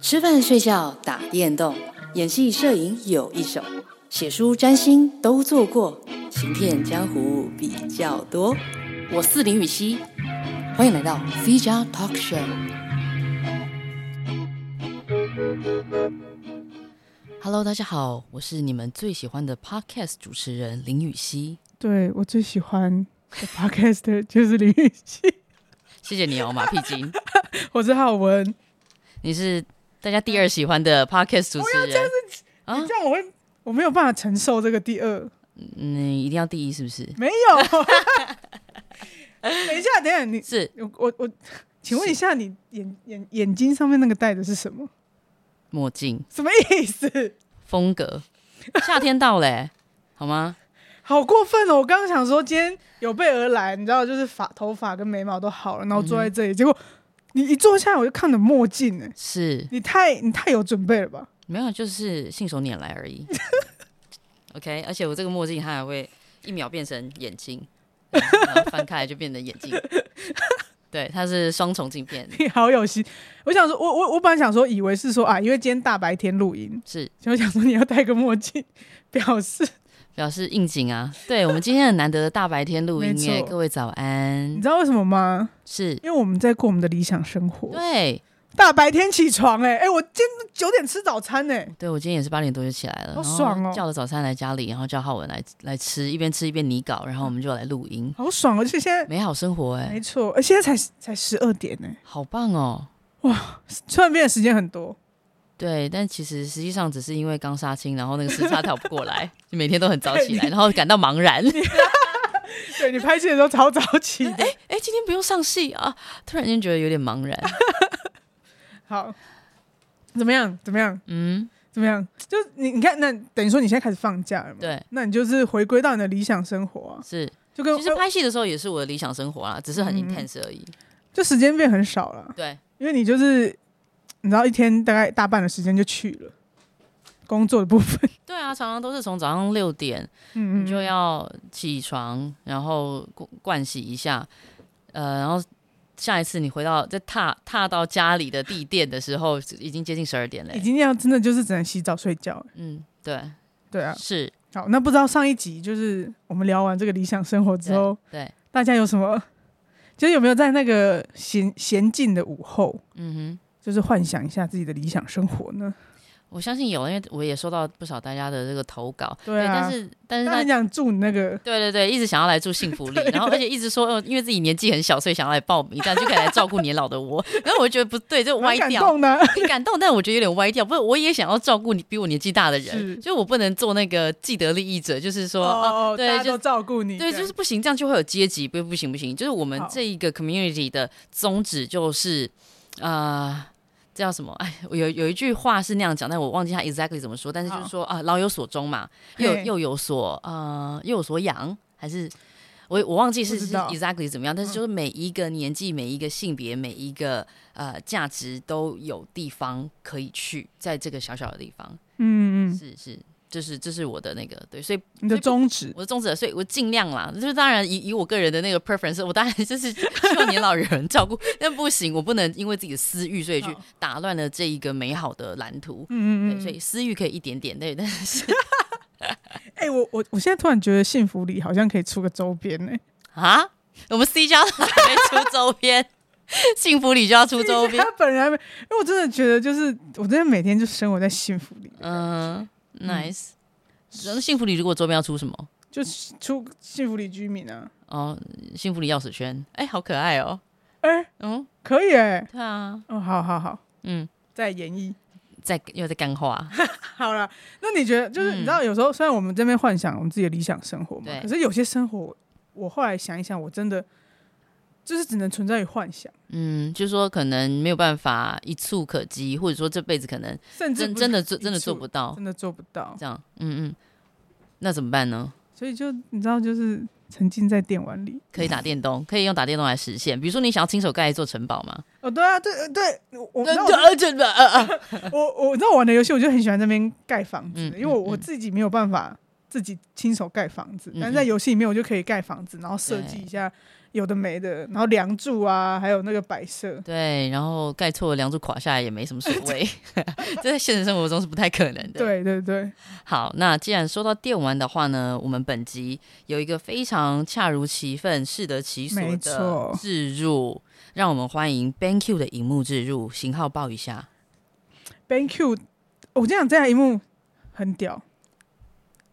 吃饭、睡觉、打电动、演戏、摄影有一手，写书、占星都做过，行骗江湖比较多。我是林雨熙，欢迎来到 C 加 Talk Show。Hello，大家好，我是你们最喜欢的 Podcast 主持人林雨熙。对，我最喜欢的 Podcast 就是林雨熙。谢谢你哦，马屁精。我是浩文，你是。大家第二喜欢的 podcast 主持人，这样子啊，这样我会我没有办法承受这个第二。嗯，一定要第一是不是？没有。等一下，等一下，你是我我我，请问一下，你眼眼眼睛上面那个戴的是什么？墨镜。什么意思？风格。夏天到嘞，好吗？好过分哦！我刚刚想说今天有备而来，你知道，就是发头发跟眉毛都好了，然后坐在这里，嗯、结果。你一坐下来我就看着墨镜呢，是你太你太有准备了吧？没有，就是信手拈来而已。OK，而且我这个墨镜它还会一秒变成眼睛，然后翻开来就变成眼镜。对，它是双重镜片。你好有心，我想说，我我我本来想说，以为是说啊，因为今天大白天录音，是，就想说你要戴个墨镜表示。表示应景啊！对，我们今天很难得的大白天录音耶，各位早安。你知道为什么吗？是因为我们在过我们的理想生活。对，大白天起床，哎哎，我今天九点吃早餐呢。对，我今天也是八点多就起来了，好爽哦！叫了早餐来家里，然后叫浩文来来吃，一边吃一边拟稿，然后我们就来录音，好爽！而且现在美好生活哎，没错，而现在才才十二点呢，好棒哦！哇，突然变的时间很多。对，但其实实际上只是因为刚杀青，然后那个时差调不过来，就每天都很早起来，然后感到茫然。对，你拍戏的时候超早起，哎哎，今天不用上戏啊，突然间觉得有点茫然。好，怎么样？怎么样？嗯，怎么样？就你你看，那等于说你现在开始放假了嘛？对，那你就是回归到你的理想生活啊。是，就跟其实拍戏的时候也是我的理想生活啊，只是很 intense 而已。就时间变很少了。对，因为你就是。你知道一天大概大半的时间就去了工作的部分。对啊，常常都是从早上六点，嗯，你就要起床，然后盥洗一下，呃，然后下一次你回到再踏踏到家里的地垫的时候，已经接近十二点了。已经要真的就是只能洗澡睡觉。嗯，对，对啊，是。好，那不知道上一集就是我们聊完这个理想生活之后，对，对大家有什么，就是有没有在那个闲闲静的午后，嗯哼。就是幻想一下自己的理想生活呢？我相信有，因为我也收到不少大家的这个投稿。对但是但是他很想住你那个，对对对，一直想要来住幸福 里，然后而且一直说，哦，因为自己年纪很小，所以想要来报名，这样就可以来照顾年老的我。然后我觉得不对，就歪掉。感动呢？感动，但我觉得有点歪掉。不是，我也想要照顾你比我年纪大的人，就我不能做那个既得利益者，就是说，哦，对，就照顾你，对，就是不行，这样就会有阶级，不不行不行。就是我们这一个 community 的宗旨就是，啊。叫什么？哎，有有一句话是那样讲，但我忘记他 exactly 怎么说。但是就是说啊，老有所终嘛，又又有所呃，又有所养，还是我我忘记是是 exactly 怎么样。但是就是每一个年纪、每一个性别、每一个呃价值都有地方可以去，在这个小小的地方。嗯嗯，是是。就是这是我的那个对，所以你的宗旨，我的宗旨，所以我尽量啦。就是当然以以我个人的那个 preference，我当然就是 希望年老人照顾，但不行，我不能因为自己的私欲，所以去打乱了这一个美好的蓝图。嗯嗯嗯，所以私欲可以一点点，对，但是，哎、欸，我我我现在突然觉得幸福里好像可以出个周边呢。啊，我们 C 家还没出周边，幸福里就要出周边。他本人还没，因为我真的觉得就是我真的每天就生活在幸福里。嗯。Nice，然后幸福里如果周边要出什么？就出幸福里居民啊。哦，幸福里钥匙圈，哎，好可爱哦。哎，嗯，可以哎。对啊。哦，好好好，嗯，在演绎，在又在干话。好了，那你觉得，就是你知道，有时候虽然我们这边幻想我们自己的理想生活嘛，可是有些生活，我后来想一想，我真的。就是只能存在于幻想，嗯，就是说可能没有办法一触可及，或者说这辈子可能甚至真的做真的做不到，真的做不到，这样，嗯嗯，那怎么办呢？所以就你知道，就是沉浸在电玩里，可以打电动，可以用打电动来实现。比如说，你想要亲手盖一座城堡吗？哦，对啊，对对，我那我 我我知道玩的游戏，我就很喜欢那边盖房子，因为我我自己没有办法自己亲手盖房子，但是在游戏里面我就可以盖房子，然后设计一下有的没的，然后梁柱啊，还有那个摆设。对，然后盖错了梁柱垮下来也没什么所谓，这在现实生活中是不太可能的。对对对。好，那既然说到电玩的话呢，我们本集有一个非常恰如其分、适得其所的置入，让我们欢迎 BenQ 的荧幕置入型号报一下。BenQ，我这样这台荧幕很屌。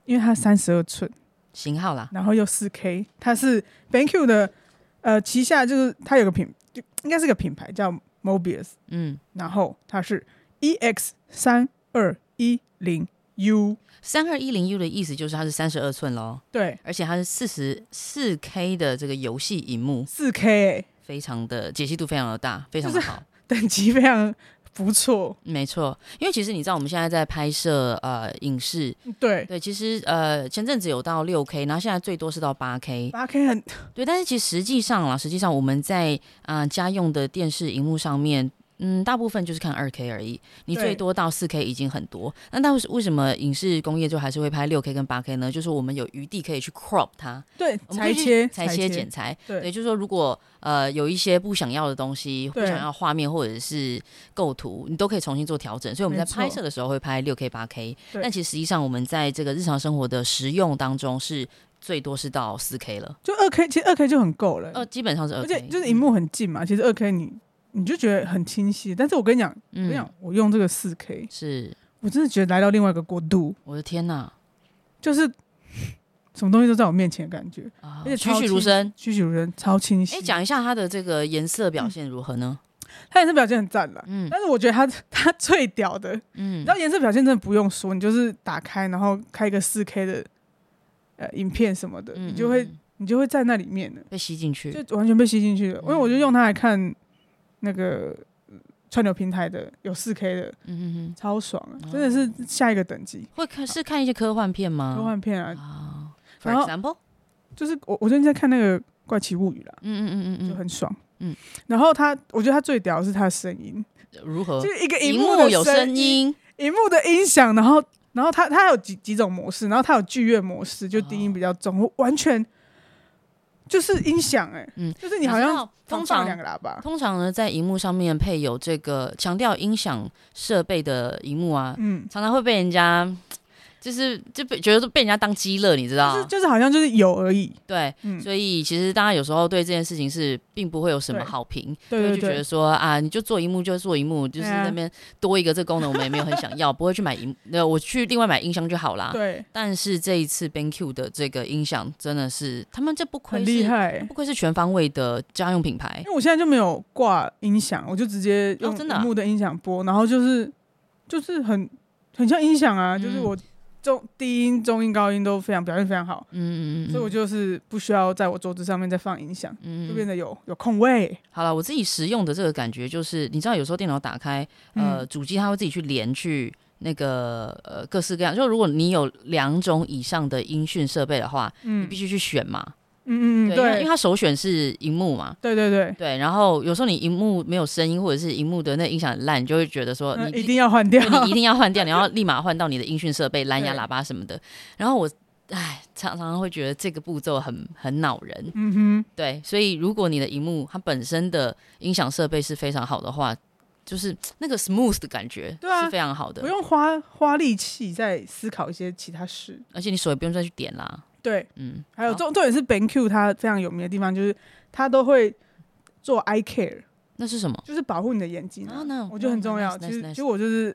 因为它三十二寸型号啦，然后又四 K，它是 BenQ 的呃旗下，就是它有个品，就应该是个品牌叫 Mobius，嗯，然后它是 EX 三二一零 U，三二一零 U 的意思就是它是三十二寸喽，对，而且它是四十四 K 的这个游戏荧幕，四 K，欸，非常的解析度非常的大，非常的好，等级非常。不错，没错，因为其实你知道我们现在在拍摄呃影视，对对，其实呃前阵子有到六 K，然后现在最多是到八 K，八 K 很对，但是其实实际上啦，实际上我们在啊、呃、家用的电视荧幕上面。嗯，大部分就是看二 K 而已，你最多到四 K 已经很多。那但为什么影视工业就还是会拍六 K 跟八 K 呢？就是我们有余地可以去 crop 它，对，裁切、裁切、剪裁。对，也就是说，如果呃有一些不想要的东西，不想要画面或者是构图，你都可以重新做调整。所以我们在拍摄的时候会拍六 K、八 K，但其实实际上我们在这个日常生活的实用当中是最多是到四 K 了。就二 K，其实二 K 就很够了。呃，基本上是二 K，而且就是荧幕很近嘛。其实二 K 你。你就觉得很清晰，但是我跟你讲，嗯、我跟你讲，我用这个四 K，是我真的觉得来到另外一个国度。我的天哪，就是 什么东西都在我面前的感觉，啊、而且栩栩如生，栩栩如生，超清晰。哎、欸，讲一下它的这个颜色表现如何呢？它颜色表现很赞了，嗯，但是我觉得它 它最屌的，嗯，然后颜色表现真的不用说，你就是打开，然后开一个四 K 的呃影片什么的，嗯、你就会你就会在那里面的被吸进去，就完全被吸进去了。嗯、因为我就用它来看。那个串流平台的有四 K 的，嗯超爽啊！真的是下一个等级。会看是看一些科幻片吗？科幻片啊。For example，就是我我最近在看那个《怪奇物语》啦，嗯嗯嗯嗯就很爽。嗯，然后他，我觉得他最屌的是他的声音如何？就是一个荧幕有声音，荧幕的音响，然后然后他他有几几种模式，然后他有剧院模式，就低音比较重，完全。就是音响哎，嗯，就是你好像通常两个喇叭，通常呢在荧幕上面配有这个强调音响设备的荧幕啊，嗯，常常会被人家。就是就被觉得被人家当鸡肋，你知道？就是就是好像就是有而已。对，嗯、所以其实大家有时候对这件事情是并不会有什么好评，对，对，对，就觉得说啊，你就做一幕就做一幕，就是那边多一个这个功能，我们也没有很想要，不会去买音，那我去另外买音箱就好啦。对。但是这一次 BenQ 的这个音响真的是，他们这不愧是厉害，不愧是全方位的家用品牌。因为我现在就没有挂音响，我就直接用荧幕的音响播，然后就是就是很很像音响啊，就是我。中低音、中音、高音都非常表现非常好，嗯嗯嗯，所以我就是不需要在我桌子上面再放音响，嗯，就变得有有空位。好了，我自己实用的这个感觉就是，你知道有时候电脑打开，呃，主机它会自己去连去那个呃各式各样，就如果你有两种以上的音讯设备的话，嗯，你必须去选嘛。嗯嗯对，因为它首选是荧幕嘛，对对对。对，然后有时候你荧幕没有声音，或者是荧幕的那音响很烂，你就会觉得说你一定要换掉，你一定要换掉，你要立马换到你的音讯设备、蓝牙喇叭什么的。然后我唉，常常会觉得这个步骤很很恼人，嗯哼，对，所以如果你的荧幕它本身的音响设备是非常好的话，就是那个 smooth 的感觉，对啊，是非常好的，不用花花力气在思考一些其他事，而且你手也不用再去点啦。对，嗯，还有重重点是 BenQ 它非常有名的地方，就是它都会做 eye care，那是什么？就是保护你的眼睛啊，那我觉得很重要。其实其实我就是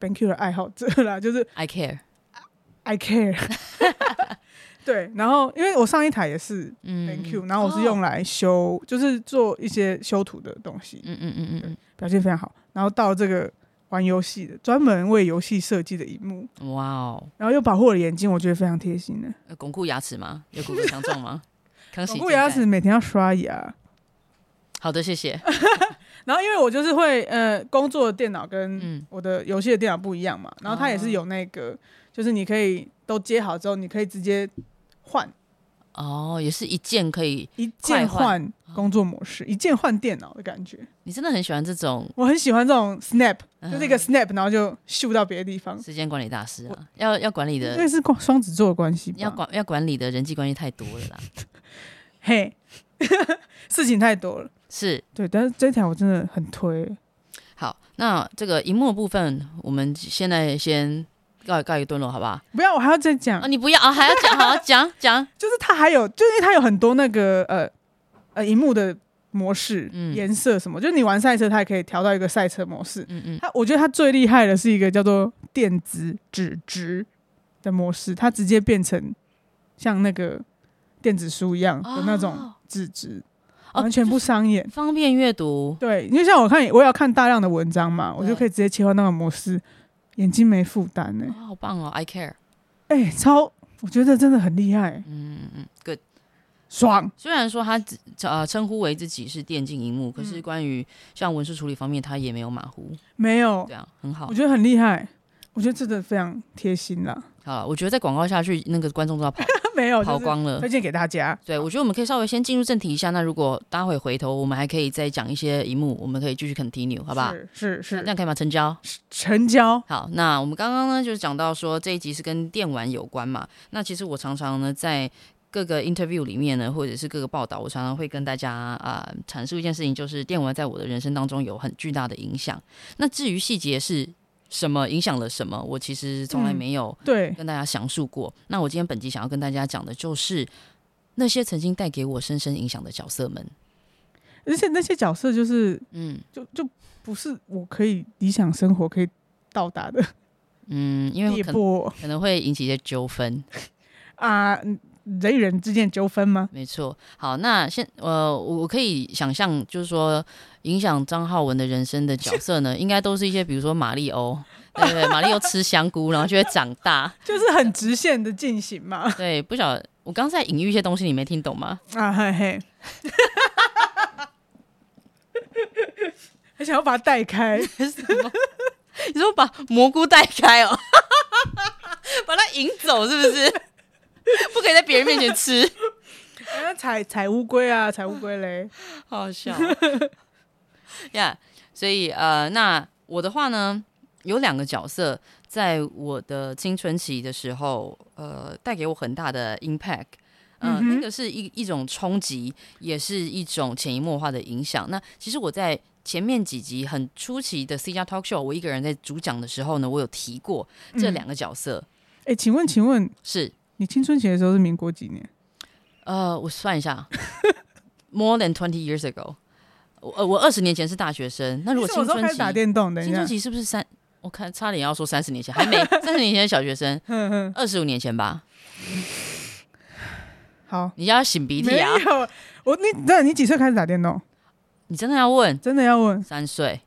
BenQ 的爱好者啦，就是 eye care，eye care。对，然后因为我上一台也是 BenQ，然后我是用来修，就是做一些修图的东西，嗯嗯嗯嗯，表现非常好。然后到这个。玩游戏的，专门为游戏设计的荧幕，哇哦！然后又保护我的眼睛，我觉得非常贴心的。巩固牙齿吗？有骨骼强壮吗？巩固牙齿，每天要刷牙。好的，谢谢。然后因为我就是会呃，工作的电脑跟我的游戏的电脑不一样嘛，嗯、然后它也是有那个，就是你可以都接好之后，你可以直接换。哦，也是一键可以一键换工作模式，一键换电脑的感觉。你真的很喜欢这种？我很喜欢这种 snap，就是一个 snap，然后就秀到别的地方。时间管理大师啊，要要管理的，因为是双子座的关系，要管要管理的人际关系太多了啦。嘿，事情太多了，是对，但是这条我真的很推。好，那这个荧幕的部分，我们现在先。告告一段落，好不好？不要，我还要再讲。啊，你不要啊，还要讲，好 讲讲。就是它还有，就因为它有很多那个呃呃，荧幕的模式、嗯、颜色什么，就是你玩赛车，它也可以调到一个赛车模式。嗯嗯。它我觉得它最厉害的是一个叫做电子纸质的模式，它直接变成像那个电子书一样的那种纸质，哦、完全不伤眼，方便阅读。对，因为像我看，我也要看大量的文章嘛，我就可以直接切换那个模式。眼睛没负担呢，好棒哦！I care，哎、欸，超，我觉得真的很厉害。嗯嗯，Good，爽。虽然说他呃称呼为自己是电竞荧幕，嗯、可是关于像文书处理方面，他也没有马虎，没有这样很好。我觉得很厉害，我觉得真的非常贴心啦。好，我觉得在广告下去，那个观众都要跑，没有跑光了。推荐给大家。对，我觉得我们可以稍微先进入正题一下。那如果待会回头，我们还可以再讲一些一幕，我们可以继续 continue，好不好？是是是，这样可以吗？成交，成交。好，那我们刚刚呢，就是讲到说这一集是跟电玩有关嘛。那其实我常常呢，在各个 interview 里面呢，或者是各个报道，我常常会跟大家啊、呃、阐述一件事情，就是电玩在我的人生当中有很巨大的影响。那至于细节是。什么影响了什么？我其实从来没有对跟大家详述过。嗯、那我今天本集想要跟大家讲的就是那些曾经带给我深深影响的角色们，而且那些角色就是，嗯，就就不是我可以理想生活可以到达的，嗯，因为可能可能会引起一些纠纷 啊。人与人之间纠纷吗？没错。好，那现呃，我可以想象，就是说影响张浩文的人生的角色呢，应该都是一些，比如说马里欧，对不对？马里欧吃香菇，然后就会长大，就是很直线的进行嘛。对，不晓得我刚才隐喻一些东西，你没听懂吗？啊嘿嘿，还想要把它带开？什么？你说把蘑菇带开哦？把它引走是不是？不可以在别人面前吃，踩踩乌龟啊，踩乌龟嘞，好好笑呀！yeah, 所以呃，那我的话呢，有两个角色，在我的青春期的时候，呃，带给我很大的 impact，呃，嗯、哼那个是一一种冲击，也是一种潜移默化的影响。那其实我在前面几集很初期的 C 加 Talk Show，我一个人在主讲的时候呢，我有提过这两个角色。哎、嗯，请问，请问是？你青春期的时候是民国几年？呃，我算一下，more than twenty years ago。我我二十年前是大学生。那如果青春期打电动，青春期是不是三？我看差点要说三十年前，还没 三十年前的小学生，二十五年前吧。好，你要擤鼻涕啊？我你对，你几岁开始打电动？你真的要问？真的要问？三岁？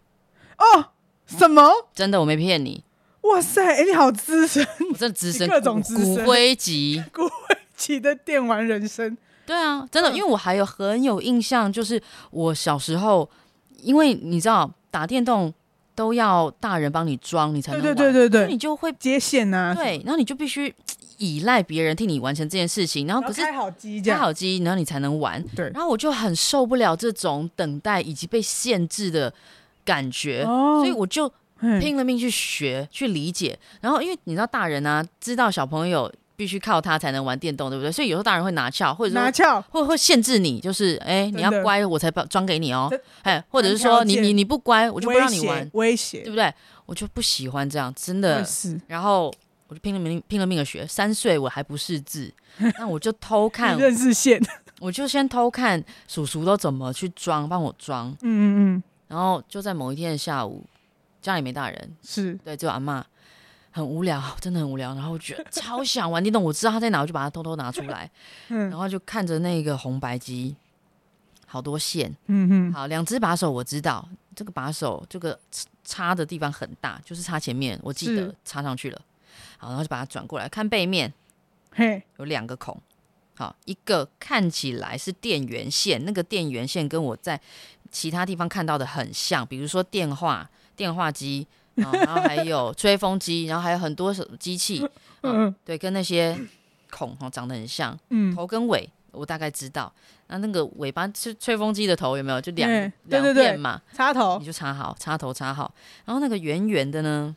哦，什么？真的，我没骗你。哇塞，哎、欸，你好资深，我这资深，各种资深，骨灰级，骨灰级的电玩人生。对啊，真的，因为我还有很有印象，就是我小时候，因为你知道打电动都要大人帮你装，你才能玩，对对对对对，你就会接线啊，对，然后你就必须依赖别人替你完成这件事情，然后可是开好机，开好机，然后你才能玩，对，然后我就很受不了这种等待以及被限制的感觉，哦、所以我就。拼了命去学去理解，然后因为你知道大人啊，知道小朋友必须靠他才能玩电动，对不对？所以有时候大人会拿翘，或者说拿翘，或者会限制你，就是哎，你要乖，我才把装给你哦。哎，或者是说你你你不乖，我就不让你玩，威胁，对不对？我就不喜欢这样，真的。然后我就拼了命拼了命的学，三岁我还不识字，那我就偷看认识线，我就先偷看叔叔都怎么去装，帮我装。嗯嗯嗯。然后就在某一天的下午。家里没大人，是。对，只有阿妈，很无聊，真的很无聊。然后我觉得 超想玩电动，我知道他在哪，我就把它偷偷拿出来，嗯、然后就看着那个红白机，好多线，嗯哼，好，两只把手我知道，这个把手这个插的地方很大，就是插前面，我记得插上去了，好，然后就把它转过来看背面，嘿，有两个孔，好，一个看起来是电源线，那个电源线跟我在其他地方看到的很像，比如说电话。电话机，然后还有吹风机，然后还有很多机器，嗯，对，跟那些孔哦长得很像，嗯，头跟尾我大概知道。那那个尾巴是吹风机的头有没有？就两两片嘛，插头你就插好，插头插好。然后那个圆圆的呢，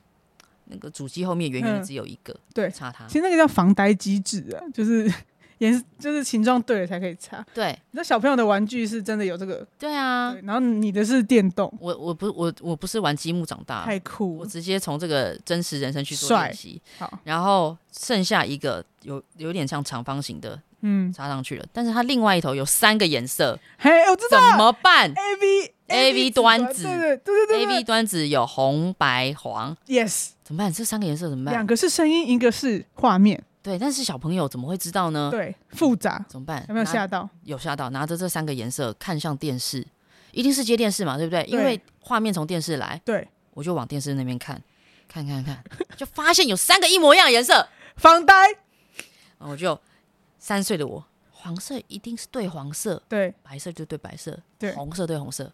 那个主机后面圆圆的只有一个，嗯、对，插它。其实那个叫防呆机制啊，就是。颜就是形状对了才可以插。对，那小朋友的玩具是真的有这个。对啊。对，然后你的是电动。我我不我我不是玩积木长大。太酷。我直接从这个真实人生去做练习。好。然后剩下一个有有点像长方形的，嗯，插上去了。但是它另外一头有三个颜色。嘿，我知道。怎么办？A V A V 端子。对对对对 A V 端子有红白黄。Yes。怎么办？这三个颜色怎么办？两个是声音，一个是画面。对，但是小朋友怎么会知道呢？对，复杂怎么办？有没有吓到？有吓到，拿着这三个颜色看向电视，一定是接电视嘛，对不对？对，因为画面从电视来。对，我就往电视那边看，看看看，就发现有三个一模一样的颜色，防呆。然后我就三岁的我，黄色一定是对黄色，对，白色就对白色，对，红色对红色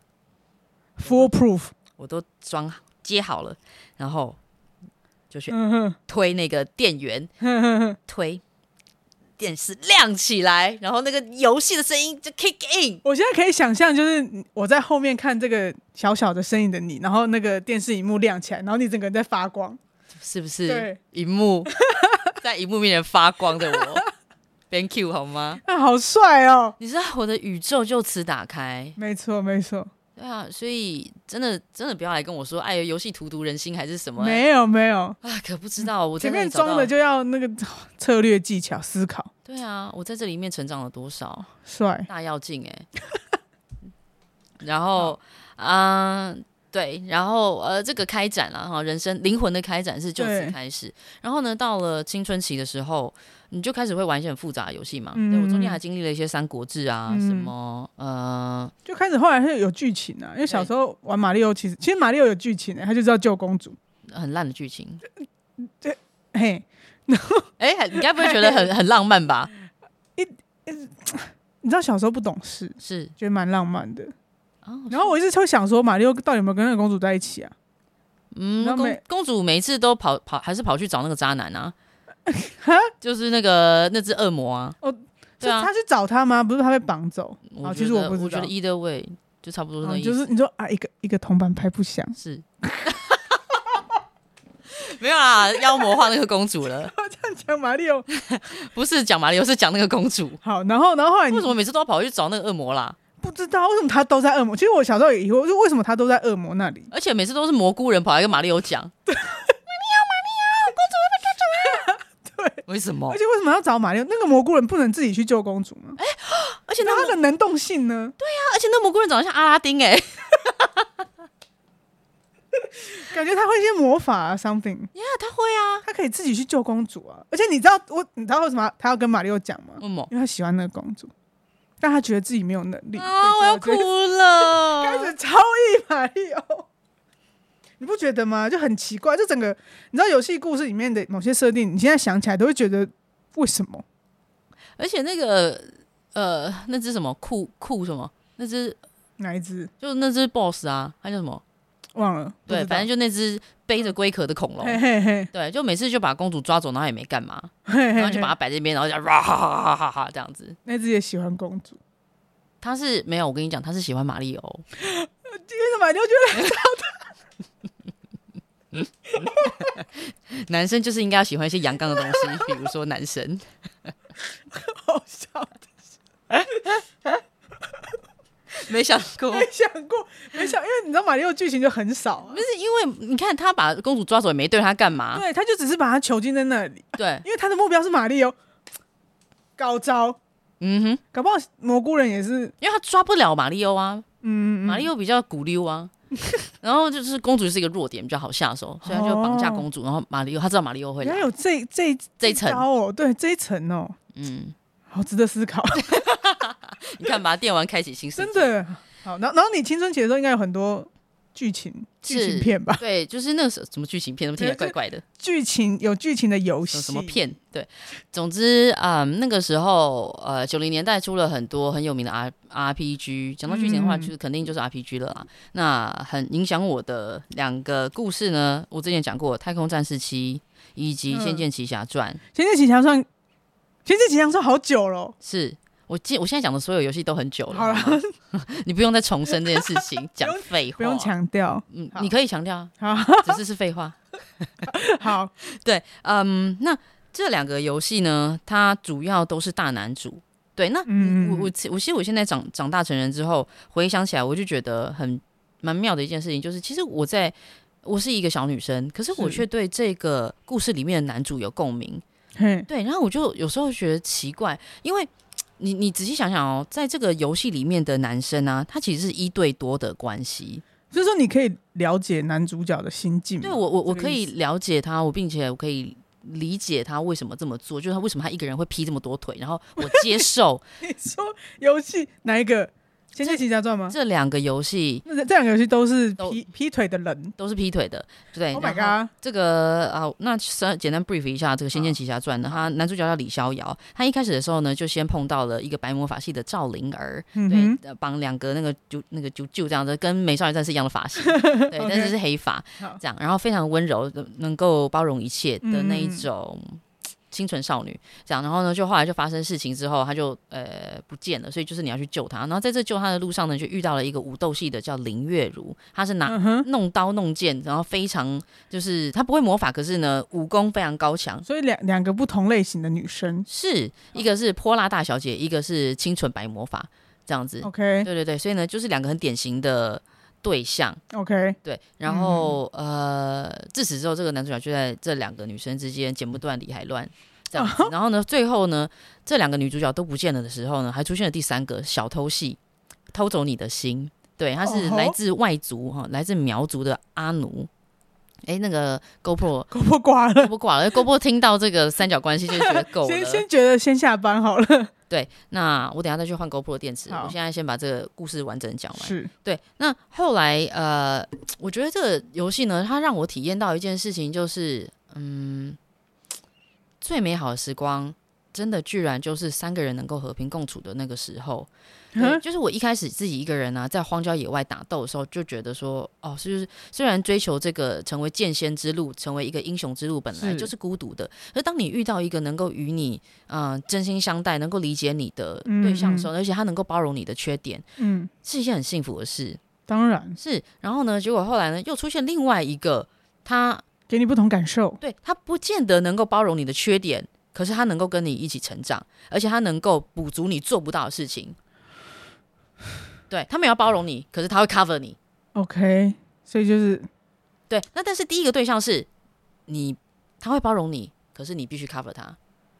，full proof，我都装接好了，然后。就去推那个电源，推电视亮起来，然后那个游戏的声音就 kick in。我现在可以想象，就是我在后面看这个小小的身影的你，然后那个电视荧幕亮起来，然后你整个人在发光，是不是？对，荧幕 在荧幕面前发光的我，Thank you 好吗？那好帅哦！你知道我的宇宙就此打开，没错，没错。对啊，所以真的真的不要来跟我说，哎，游戏荼毒人心还是什么？没有没有啊，可不知道。我前面装的就要那个策略技巧思考。对啊，我在这里面成长了多少？帅，大要进哎。然后啊、呃，对，然后呃，这个开展了哈，人生灵魂的开展是就此开始。然后呢，到了青春期的时候。你就开始会玩一些很复杂的游戏嘛？嗯、对，我中间还经历了一些《三国志》啊，嗯、什么呃，就开始后来是有剧情啊。因为小时候玩马里奥，其实其实马里奥有剧情的、欸，他就知道救公主，很烂的剧情。对，嘿，哎、欸，你该不会觉得很很浪漫吧？一，你知道小时候不懂事，是觉得蛮浪漫的。哦、然后我一直会想说，马里奥到底有没有跟那个公主在一起啊？嗯，公公主每一次都跑跑，还是跑去找那个渣男啊？哈，就是那个那只恶魔啊！哦，是他去找他吗？不是他被绑走？啊，其实我不知道。我觉得 either way 就差不多是那意思。就是你说啊，一个一个铜板拍不响，是。没有啦，妖魔化那个公主了。这样讲马里奥，不是讲马里奥，是讲那个公主。好，然后然后后来你为什么每次都要跑去找那个恶魔啦？不知道为什么他都在恶魔。其实我小时候也疑惑，就为什么他都在恶魔那里？而且每次都是蘑菇人跑来跟马里奥讲。为什么？而且为什么要找马六？那个蘑菇人不能自己去救公主吗？哎、欸，而且那他的能动性呢？对呀、啊，而且那蘑菇人长得像阿拉丁哎、欸，感觉他会一些魔法啊，something。呀，他会啊，他可以自己去救公主啊。而且你知道我，你知道为什么他要跟马里奥讲吗？为什么？因为他喜欢那个公主，但他觉得自己没有能力。啊，我要哭了，开始超意马里奥。你不觉得吗？就很奇怪，就整个你知道游戏故事里面的某些设定，你现在想起来都会觉得为什么？而且那个呃，那只什么酷酷什么？那只哪一只？就是那只 boss 啊，它叫什么？忘了。对，反正就那只背着龟壳的恐龙。嘿嘿嘿。对，就每次就把公主抓走，然后也没干嘛，嘿嘿嘿，然后就把它摆在那边，然后就哇哈哈哈哈哈这样子。那只也喜欢公主？他是没有，我跟你讲，他是喜欢马里奥。今天的马里奥居然找他。男生就是应该要喜欢一些阳刚的东西，比如说男神。好笑的，没想过，没想过，没想，因为你知道马里奥剧情就很少，不是因为你看他把公主抓走也没对他干嘛，对，他就只是把他囚禁在那里，对，因为他的目标是马里奥，高招，嗯哼，搞不好蘑菇人也是，因为他抓不了马里奥啊，嗯，马里奥比较古溜啊。然后就是公主是一个弱点，比较好下手，所以他就绑架公主。然后马里奥他知道马里奥会来，原来有这这这一层哦，对这一层哦，嗯，好值得思考。你看，把电玩开启新世界，真的好。然后，然后你青春期的时候应该有很多。剧情剧情片吧，对，就是那个什什么剧情片，听起来怪怪的？剧情有剧情的游戏，什么片？对，总之啊、呃，那个时候呃，九零年代出了很多很有名的 R RPG。讲到剧情的话，就是肯定就是 RPG 了啦。嗯、那很影响我的两个故事呢，我之前讲过《太空战士七》以及《仙剑奇侠传》。《仙剑奇侠传》《仙剑奇侠传》好久了，是我记我现在讲的所有游戏都很久了，好了，你不用再重申这件事情，讲废话，不用强调，嗯，你可以强调，啊，只是是废话。好，对，嗯，那这两个游戏呢，它主要都是大男主。对，那嗯。我我我其实我现在长长大成人之后，回想起来，我就觉得很蛮妙的一件事情，就是其实我在我是一个小女生，可是我却对这个故事里面的男主有共鸣。对，然后我就有时候觉得奇怪，因为你你仔细想想哦，在这个游戏里面的男生啊，他其实是一对多的关系，所以说你可以了解男主角的心境。对我我我可以了解他，我并且我可以。理解他为什么这么做，就是他为什么他一个人会劈这么多腿，然后我接受。你说游戏哪一个？《仙剑奇侠传》吗？这两个游戏，这两个游戏都是劈劈腿的人，都是劈腿的。对，Oh my god！这个啊，那简单 brief 一下这个《仙剑奇侠传》呢，他男主角叫李逍遥，他一开始的时候呢，就先碰到了一个白魔法系的赵灵儿，对，绑两个那个就那个就就这样子，跟美少女战士一样的发型，对，但是是黑发，这样，然后非常温柔的，能够包容一切的那一种。清纯少女这样，然后呢，就后来就发生事情之后，她就呃不见了，所以就是你要去救她。然后在这救她的路上呢，就遇到了一个武斗系的叫林月如，她是拿弄刀弄剑，然后非常就是她不会魔法，可是呢武功非常高强。所以两两个不同类型的女生，是一个是泼辣大小姐，一个是清纯白魔法这样子。OK，对对对，所以呢就是两个很典型的对象。OK，对，然后、嗯、呃自此之后，这个男主角就在这两个女生之间剪不断理还乱。这样子，然后呢，最后呢，这两个女主角都不见了的时候呢，还出现了第三个小偷戏，偷走你的心。对，他是来自外族哈，来自苗族的阿奴。哎，那个 GoPro，GoPro 挂 了，GoPro 挂了。GoPro 听到这个三角关系就觉得够了，先先觉得先下班好了。对，那我等下再去换 GoPro 电池。我现在先把这个故事完整讲完。是对。那后来呃，我觉得这个游戏呢，它让我体验到一件事情，就是嗯。最美好的时光，真的居然就是三个人能够和平共处的那个时候。嗯，就是我一开始自己一个人呢、啊，在荒郊野外打斗的时候，就觉得说，哦，是就是虽然追求这个成为剑仙之路，成为一个英雄之路，本来就是孤独的。而当你遇到一个能够与你，嗯、呃，真心相待，能够理解你的对象的时候，嗯嗯，而且他能够包容你的缺点，嗯，是一件很幸福的事。当然是。然后呢，结果后来呢，又出现另外一个他。给你不同感受，对，他不见得能够包容你的缺点，可是他能够跟你一起成长，而且他能够补足你做不到的事情。对，他们要包容你，可是他会 cover 你。OK，所以就是对。那但是第一个对象是你，他会包容你，可是你必须 cover 他。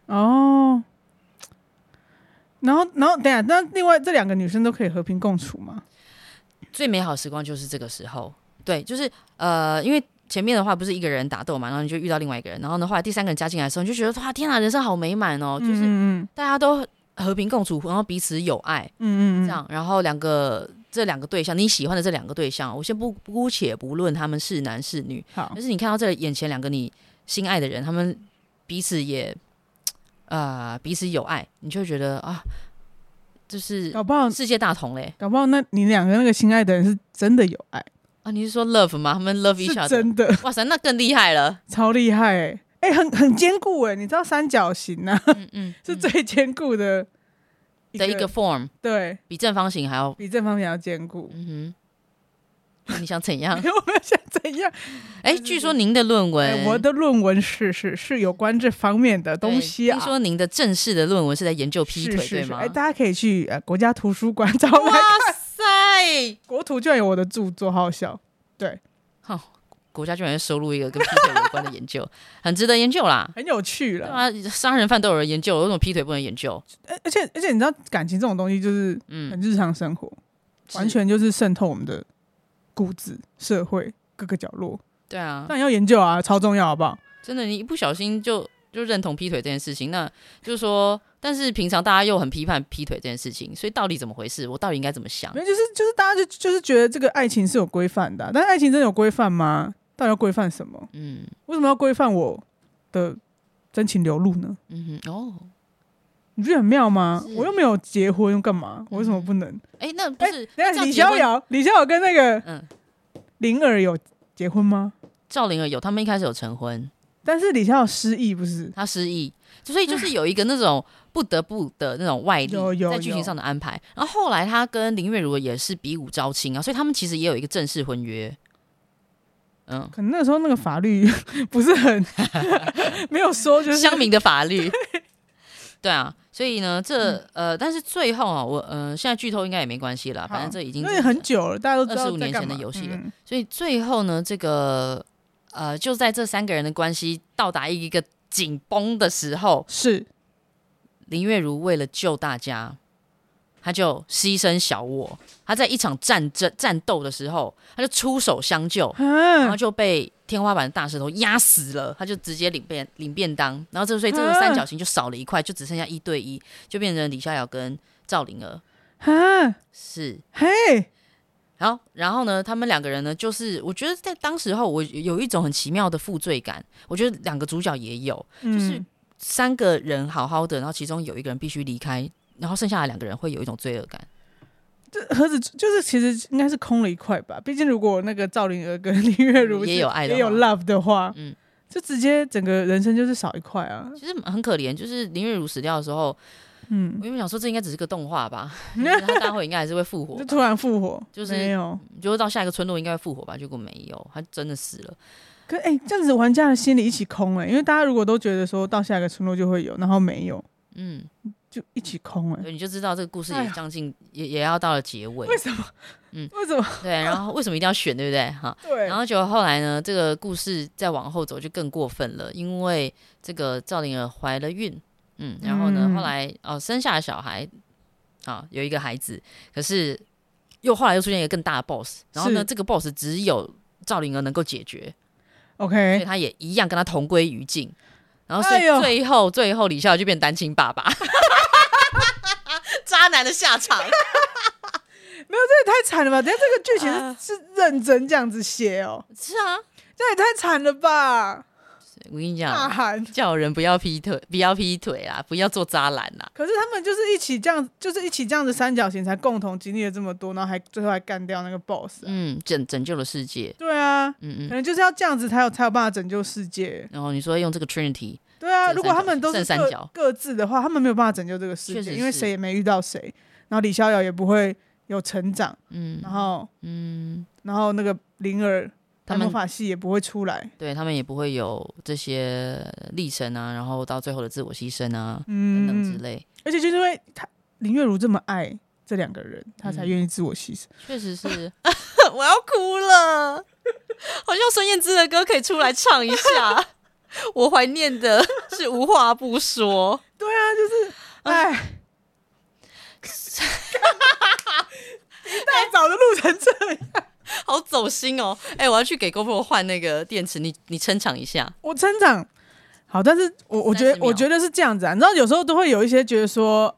哦。然后，然后等下，那另外这两个女生都可以和平共处吗？最美好时光就是这个时候。对，就是呃，因为。前面的话不是一个人打斗嘛，然后你就遇到另外一个人，然后呢，后来第三个人加进来的时候，你就觉得哇，天啊，人生好美满哦，就是大家都和平共处，然后彼此有爱，嗯嗯，这样，然后两个这两个对象，你喜欢的这两个对象，我先不姑且不论他们是男是女，好，但是你看到这眼前两个你心爱的人，他们彼此也啊、呃、彼此有爱，你就会觉得啊，就是搞不好世界大同嘞，搞不好那你两个那个心爱的人是真的有爱。啊，你是说 love 吗？他们 love each other，真的，哇塞，那更厉害了，超厉害。哎、欸，哎、欸，很很坚固哎，你知道三角形啊，嗯嗯，是最坚固的一的一个 form，对，比正方形还要比正方形还要坚固，嗯哼，你想怎样？我们想怎样？哎、欸，据说您的论文，欸、我的论文是是是有关这方面的东西啊。听说您的正式的论文是在研究劈腿，是是是。对吗？哎、欸，大家可以去呃国家图书馆找来看。国土居然有我的著作，好好笑，对。好，国家居然收录一个跟劈腿有关的研究，很值得研究啦，很有趣了。啊，杀人犯都有人研究，为什么劈腿不能研究？而且而且你知道，感情这种东西就是嗯，很日常生活，嗯、完全就是渗透我们的骨子、社会各个角落。对啊，但要研究啊，超重要，好不好？真的，你一不小心就就认同劈腿这件事情，那就是说。但是平常大家又很批判劈腿这件事情，所以到底怎么回事？我到底应该怎么想？就是就是大家就就是觉得这个爱情是有规范的，啊，但是爱情真的有规范吗？到底要规范什么？嗯，为什么要规范我的真情流露呢？嗯哼，哦，你觉得很妙吗？我又没有结婚，又干嘛？我为什么不能？哎、嗯欸，那不是？李逍遥，李逍遥跟那个嗯灵儿有结婚吗？赵灵儿有，他们一开始有成婚。但是李逍遥失忆不是？他失忆，所以就是有一个那种不得不的那种外力在剧情上的安排。然后后来他跟林月如也是比武招亲啊，所以他们其实也有一个正式婚约。嗯，可能那时候那个法律 不是很 没有说，就是乡民的法律。对啊，所以呢，这呃，但是最后啊，我呃，现在剧透应该也没关系了，反正这已经因为很久了，大家都知道二十五年前的游戏了。所以最后呢，这个。呃，就在这三个人的关系到达一个紧绷的时候，是林月如为了救大家，他就牺牲小我。他在一场战争战斗的时候，他就出手相救，然后就被天花板的大石头压死了。他就直接领便领便当，然后这所以这个三角形就少了一块，就只剩下一对一，就变成李逍遥跟赵灵儿。是嘿。然后，然后呢？他们两个人呢，就是我觉得在当时候，我有一种很奇妙的负罪感。我觉得两个主角也有，就是三个人好好的，然后其中有一个人必须离开，然后剩下的两个人会有一种罪恶感。这盒子就是其实应该是空了一块吧？毕竟如果那个赵灵儿跟林月如也有爱的，也有 love 的话，嗯，就直接整个人生就是少一块啊。其实很可怜，就是林月如死掉的时候。嗯，我原本想说这应该只是个动画吧，他待会应该还是会复活，就突然复活，就是没有，就是到下一个村落应该会复活吧，结果没有，他真的死了。可哎、欸，这样子玩家的心里一起空哎、欸，因为大家如果都觉得说到下一个村落就会有，然后没有，嗯，就一起空哎、欸，你就知道这个故事也将近也也要到了结尾。为什么？嗯，为什么？对，然后为什么一定要选，对不对？哈，对。然后就后来呢，这个故事再往后走就更过分了，因为这个赵灵儿怀了孕。嗯，然后呢？后来哦，生下了小孩，啊、哦，有一个孩子。可是又后来又出现一个更大的 boss，然后呢，这个 boss 只有赵灵儿能够解决。OK，所以他也一样跟他同归于尽。然后所以最后、哎、最后李逍遥就变单亲爸爸，渣男的下场。没有，这也太惨了吧？等下这个剧情是认真这样子写哦。是啊，这也太惨了吧？我跟你讲，叫人不要劈腿，不要劈腿啊，不要做渣男啦。可是他们就是一起这样，就是一起这样子三角形，才共同经历了这么多，然后还最后还干掉那个 boss，啊。嗯，拯拯救了世界。对啊，嗯嗯，可能就是要这样子才有才有办法拯救世界。然后你说用这个 Trinity，对啊，如果他们都是三角各自的话，他们没有办法拯救这个世界，因为谁也没遇到谁，然后李逍遥也不会有成长。嗯，然后嗯，然后那个灵儿。他们魔法系也不会出来，对他们也不会有这些历程啊，然后到最后的自我牺牲啊，嗯、等等之类。而且就是因为他林月如这么爱这两个人，他才愿意自我牺牲。确、嗯、实是，我要哭了，好像孙燕姿的歌可以出来唱一下。我怀念的是无话不说。对啊，就是哎，一大 早就录成这样。好走心哦！哎、欸，我要去给 GoPro 换那个电池，你你撑场一下。我撑场好，但是我我觉得我觉得是这样子啊。你知道，有时候都会有一些觉得说，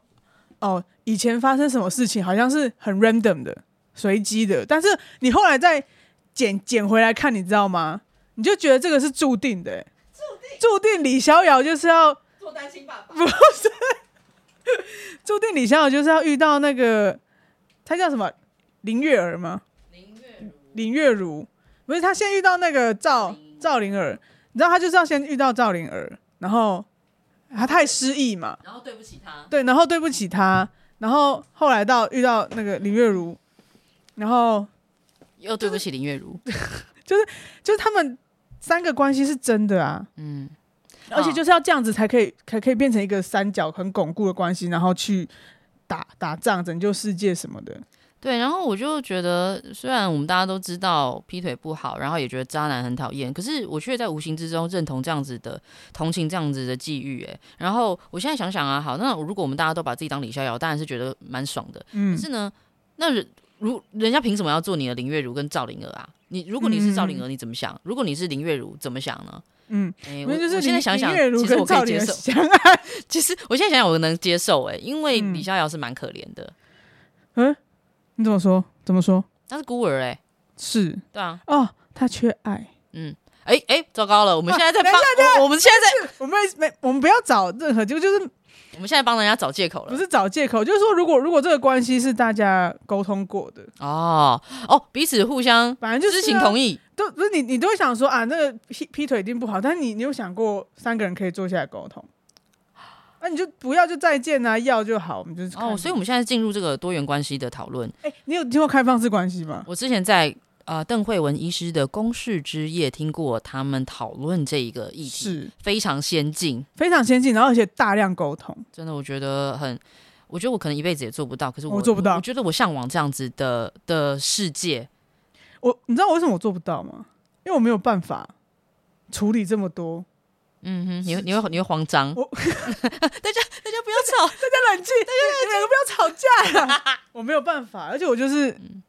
哦，以前发生什么事情好像是很 random 的、随机的，但是你后来再捡捡回来看，你知道吗？你就觉得这个是注定的、欸，注定注定李逍遥就是要做单亲爸爸，不是？注定李逍遥就是要遇到那个他叫什么林月儿吗？林月如。不是他先遇到那个赵赵灵儿，你知道他就是要先遇到赵灵儿，然后他太失忆嘛，然后对不起他，对，然后对不起他，然后后来到遇到那个林月如，然后又对不起林月如，就是就是他们三个关系是真的啊，嗯，而且就是要这样子才可以才可以变成一个三角很巩固的关系，然后去打打仗拯救世界什么的。对，然后我就觉得，虽然我们大家都知道劈腿不好，然后也觉得渣男很讨厌，可是我却在无形之中认同这样子的同情，这样子的际遇。哎，然后我现在想想啊，好，那如果我们大家都把自己当李逍遥，当然是觉得蛮爽的。嗯，可是呢，那人如人家凭什么要做你的林月如跟赵灵儿啊？你如果你是赵灵儿，你怎么想？如果你是林月如，怎么想呢？嗯，哎，我我现在想想，其实我可以接受。其实我现在想想，我能接受。哎，因为李逍遥是蛮可怜的。嗯。你怎么说？怎么说？他是孤儿哎、欸，是，对啊，哦，他缺爱，嗯，哎、欸、哎、欸，糟糕了，我们现在在帮、我们现在在，我们没，我们不要找任何，就就是我们现在帮人家找借口了，不是找借口，就是说，如果如果这个关系是大家沟通过的，哦哦，彼此互相反正就是知情同意，都不是你你都会想说啊，那个劈劈腿一定不好，但是你你有想过三个人可以坐下来沟通，那、啊、你就不要就再见啊，要就好，我们就是哦，所以我们现在进入这个多元关系的讨论。哎、欸，你有听过开放式关系吗？我之前在。呃，邓慧文医师的公事之夜听过他们讨论这一个议题，是非常先进，非常先进，然后而且大量沟通，真的，我觉得很，我觉得我可能一辈子也做不到，可是我，我做不到我，我觉得我向往这样子的的世界。我，你知道我为什么我做不到吗？因为我没有办法处理这么多。嗯哼，你会你会你会慌张。我 大家大家不要吵，大家冷静，大家两个不要吵架呀。我没有办法，而且我就是。嗯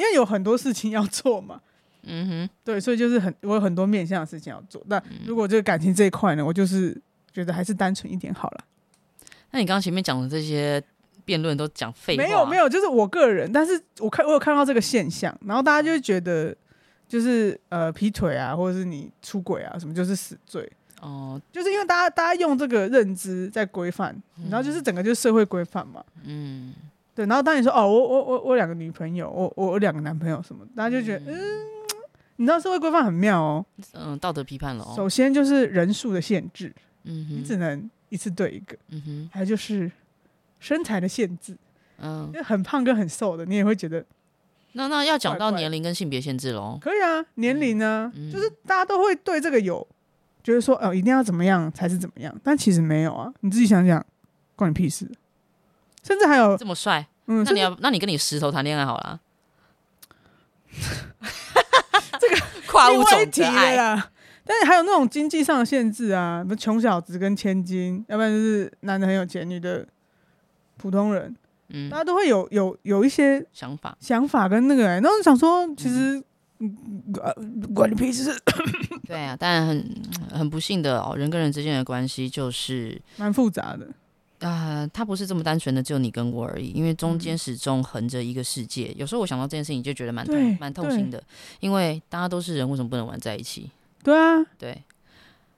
因为有很多事情要做嘛，嗯哼，对，所以就是很我有很多面向的事情要做。但如果这个感情这一块呢，我就是觉得还是单纯一点好了。那你刚刚前面讲的这些辩论都讲废话？没有没有，就是我个人。但是我看我有看到这个现象，然后大家就会觉得就是呃劈腿啊，或者是你出轨啊什么，就是死罪哦。就是因为大家大家用这个认知在规范，然后就是整个就是社会规范嘛，嗯。对，然后当你说哦，我我我我两个女朋友，我我两个男朋友什么，大家就觉得嗯，嗯，你知道社会规范很妙哦，嗯，道德批判了哦。首先就是人数的限制，嗯哼，你只能一次对一个，嗯哼，还有就是身材的限制，嗯，因为很胖跟很瘦的，你也会觉得，那那要讲到年龄跟性别限制喽，可以啊，年龄呢，嗯，就是大家都会对这个有觉得说哦，一定要怎么样才是怎么样，但其实没有啊，你自己想想，关你屁事。甚至还有这么帅，嗯，那你要，那你跟你石头谈恋爱好了。这个跨物种的爱。啊，但是还有那种经济上的限制啊，什么穷小子跟千金，要不然就是男的很有钱，女的普通人，嗯，大家都会有有有一些想法，想法跟那个，然后想说，其实，嗯，关你屁事。对啊，但很很不幸的哦，人跟人之间的关系就是蛮复杂的。啊、呃，他不是这么单纯的，只有你跟我而已，因为中间始终横着一个世界，嗯。有时候我想到这件事情，就觉得蛮痛，蛮痛心的，因为大家都是人，为什么不能玩在一起？对啊，对，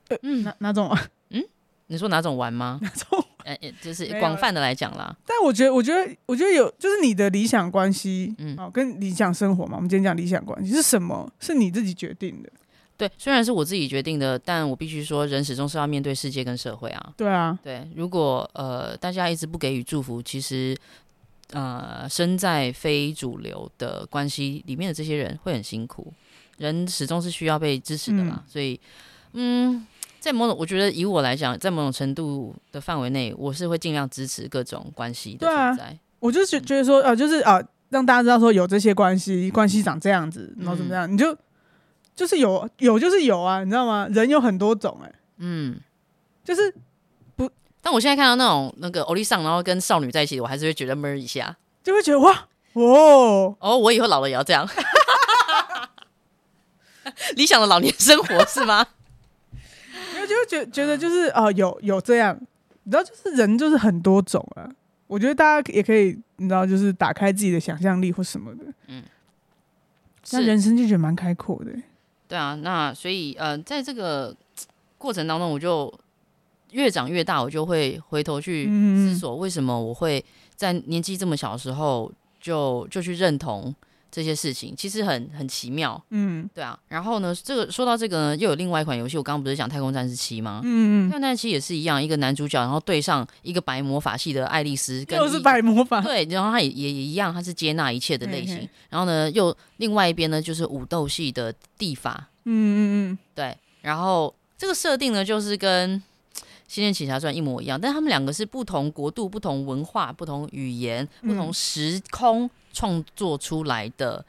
呃、嗯，哪哪种玩？嗯，你说哪种玩吗？哪种？呃，就是广泛的来讲啦。但我觉得，我觉得，我觉得有，就是你的理想关系，嗯，哦，跟理想生活嘛。我们今天讲理想关系是什么？是你自己决定的。对，虽然是我自己决定的，但我必须说，人始终是要面对世界跟社会啊。对啊，对，如果呃大家一直不给予祝福，其实呃身在非主流的关系里面的这些人会很辛苦。人始终是需要被支持的嘛，嗯、所以嗯，在某种我觉得以我来讲，在某种程度的范围内，我是会尽量支持各种关系的存在。对啊、我就是觉得说，呃，就是啊、呃，让大家知道说有这些关系，关系长这样子，然后怎么样，嗯、你就。就是有有就是有啊，你知道吗？人有很多种哎、欸，嗯，就是不。但我现在看到那种那个欧丽桑，然后跟少女在一起，我还是会觉得闷一下，就会觉得哇哦哦，我以后老了也要这样，理想的老年生活是吗？觉觉得就是哦、呃，有有这样，你知道，就是人就是很多种啊。我觉得大家也可以，你知道，就是打开自己的想象力或什么的，嗯，那人生就觉得蛮开阔的、欸。对啊，那所以呃，在这个过程当中，我就越长越大，我就会回头去思索，为什么我会在年纪这么小的时候就就去认同这些事情，其实很很奇妙。嗯，对啊。然后呢，这个说到这个呢，又有另外一款游戏，我刚刚不是讲《太空战士七》吗？嗯嗯，太空战士七也是一样，一个男主角，然后对上一个白魔法系的爱丽丝，跟又是白魔法，对，然后他也也也一样，他是接纳一切的类型。嘿嘿然后呢，又另外一边呢，就是武斗系的地法。嗯嗯嗯，对，然后这个设定呢，就是跟《仙剑奇侠传》一模一样，但他们两个是不同国度、不同文化、不同语言、不同时空创作出来的、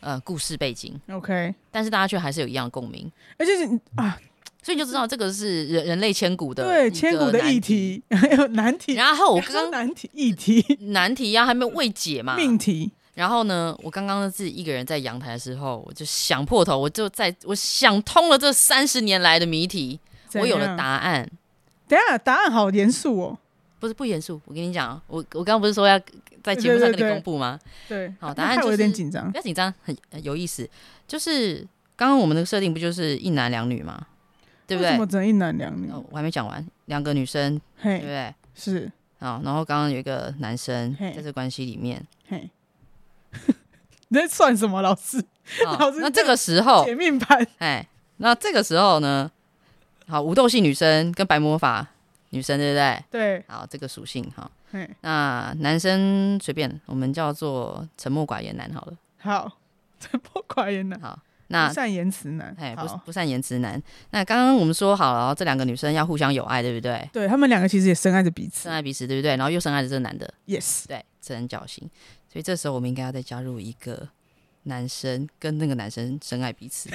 嗯、呃故事背景。OK，但是大家却还是有一样的共鸣，而且是啊，所以你就知道这个是人人类千古的对千古的议题，还 有难题。然后我刚 刚难题议题难题呀、啊，还没有未解嘛？命题。然后呢，我刚刚自己一个人在阳台的时候，我就想破头，我就在我想通了这三十年来的谜题，我有了答案。等下，答案好严肃哦，不是不严肃。我跟你讲，我我刚刚不是说要在节目上跟你公布吗？对，好，答案就是有点紧张，不要紧张，很，有意思。就是刚刚我们的设定不就是一男两女吗？对不对？为什么只能一男两女？哦，我还没讲完，两个女生，对不对？是啊，然后刚刚有一个男生在这关系里面，嘿，你在算什么，老师？老师，那这个时候解命盘，哎，那这个时候呢？好，无斗系女生跟白魔法女生，对不对？对，好，这个属性哈。那男生随便，我们叫做沉默寡言男好了。好，沉默寡言男。好，那不善言辞男。哎，不不善言辞男。那刚刚我们说好了，这两个女生要互相有爱，对不对？对，他们两个其实也深爱着彼此，深爱彼此，对不对？然后又深爱着这个男的。Yes，对，这很侥幸。所以这时候我们应该要再加入一个男生跟那个男生深爱彼此。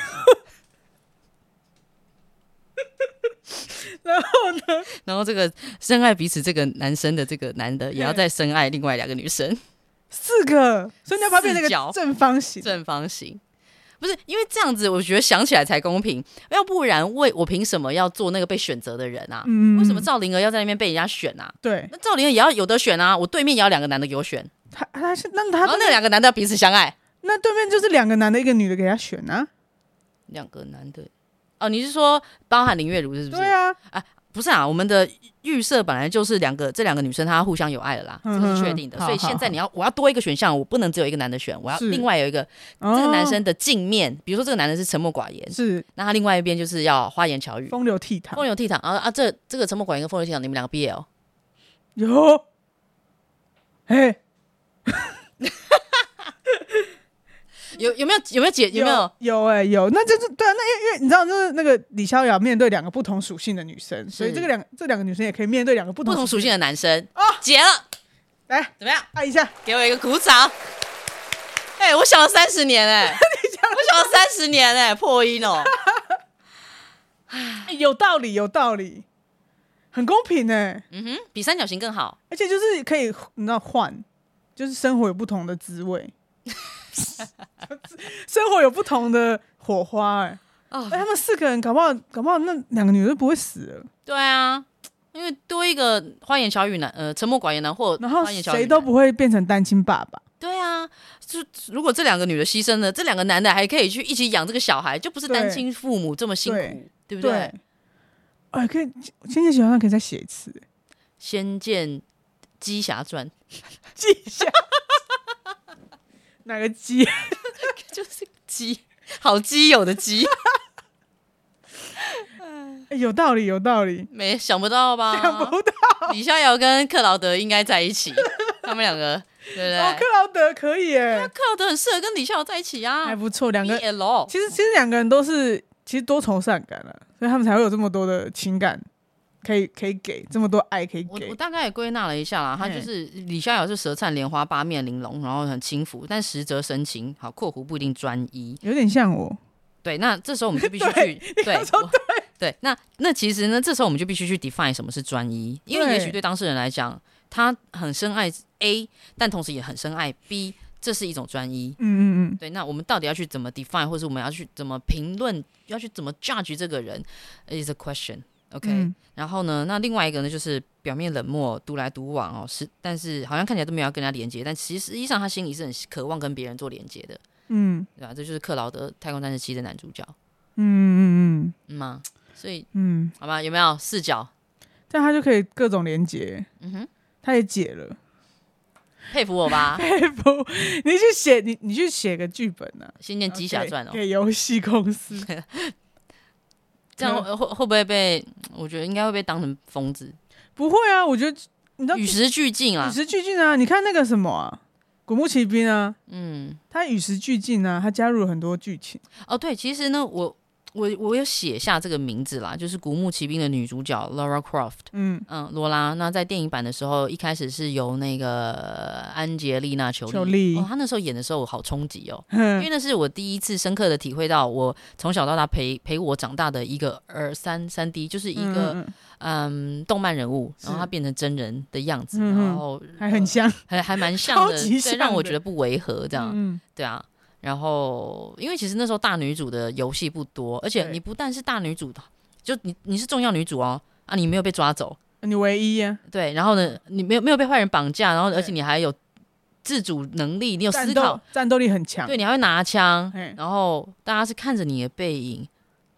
然后呢？然后这个深爱彼此这个男生的这个男的也要再深爱另外两个女生，四个，所以你要把它变成一个正方形。正方形不是因为这样子，我觉得想起来才公平。要不然，为我凭什么要做那个被选择的人啊？嗯，为什么赵灵儿要在那边被人家选啊？对，那赵灵儿也要有得选啊！我对面也要两个男的给我选，他他是那他然后那两个男的要彼此相爱，那对面就是两个男的，一个女的给他选啊，两个男的。哦，你是说包含林月如是不是？对啊，啊，不是啊，我们的预设本来就是两个，这两个女生她互相有爱了啦，这个是确定的。所以现在你要，我要多一个选项，我不能只有一个男的选，我要另外有一个这个男生的镜面，比如说这个男的是沉默寡言，是，那他另外一边就是要花言巧语，风流倜傥，风流倜傥。啊啊，这这个沉默寡言跟风流倜傥，你们两个 BL 有，哎。有有没有有没有解有没有？有哎有，那就是对啊，那因为因为你知道就是那个李逍遥面对两个不同属性的女生，所以这个两这两个女生也可以面对两个不同不同属性的男生。哦，解了，来。怎么样？按一下，给我一个鼓掌。哎，我想了三十年 哎，我想了三十年哎，破音哦，有道理有道理，很公平哎，嗯哼，比三角形更好，而且就是可以你知道换，就是生活有不同的滋味。生活有不同的火花、欸，哎，哦，他们四个人搞不好，搞不好那两个女的不会死了。对啊，因为多一个花言巧语男，呃，沉默寡言男，或然后谁都不会变成单亲爸爸。对啊，就如果这两个女的牺牲了，这两个男的还可以去一起养这个小孩，就不是单亲父母这么辛苦，对，对不对？哎、欸，可以，《仙剑奇侠传》可以再写一次，《仙剑奇侠传》。哪个鸡？就是鸡，好基友的鸡。欸，有道理，有道理。没想不到吧？想不到，李逍遥跟克劳德应该在一起，他们两个对不对？哦，克劳德可以耶，克劳德很适合跟李逍遥在一起啊，还不错。两个 BL 其实其实两个人都是其实多愁善感了，所以他们才会有这么多的情感。可以可以给这么多爱可以给我，我大概也归纳了一下啦，他就是李逍遥是舌灿莲花八面玲珑，然后很轻浮，但实则深情。好，括弧不一定专一，有点像我。对，那这时候我们就必须 去对对，对，那那其实呢，这时候我们就必须去 define 什么是专一，因为也许对当事人来讲，他很深爱 A，但同时也很深爱 B，这是一种专一。嗯嗯嗯。对，那我们到底要去怎么 define，或是我们要去怎么评论，要去怎么 judge 这个人，is a question。OK，、嗯、然后呢，那另外一个呢，就是表面冷漠、独来独往哦，是，但是好像看起来都没有要跟他连接，但其实实际上他心里是很渴望跟别人做连接的，嗯，对吧？这就是克劳德《太空战士七》的男主角，嗯嗯嗯嗯。嘛，所以嗯，好吧，有没有？视角？这样他就可以各种连接，嗯哼，他也解了，佩服我吧？佩服，你去写，你你去写个剧本呢、啊，《仙剑奇侠传》哦，给游戏公司。这样会会会不会被？我觉得应该会被当成疯子。不会啊，我觉得你知道与时俱进啊，与时俱进啊！你看那个什么啊，古墓奇兵啊，嗯，他与时俱进啊，他加入了很多剧情。哦，对，其实呢，我。我我有写下这个名字啦，就是《古墓奇兵》的女主角 Laura Croft，嗯。嗯，罗拉。那在电影版的时候，一开始是由那个安洁丽娜·裘莉，哦，她那时候演的时候我好冲击哦，因为那是我第一次深刻的体会到，我从小到大陪陪我长大的一个二三三 D，就是一个嗯，嗯动漫人物，然后她变成真人的样子，然后还很像，还还蛮 像的，所以让我觉得不违和，这样，嗯，对啊。然后，因为其实那时候大女主的游戏不多，而且你不但是大女主，就你你是重要女主哦，啊，你没有被抓走，你唯一呀，对，然后呢，你没有没有被坏人绑架，然后而且你还有自主能力，你有思考，战斗力很强，对，你还会拿枪，然后大家是看着你的背影，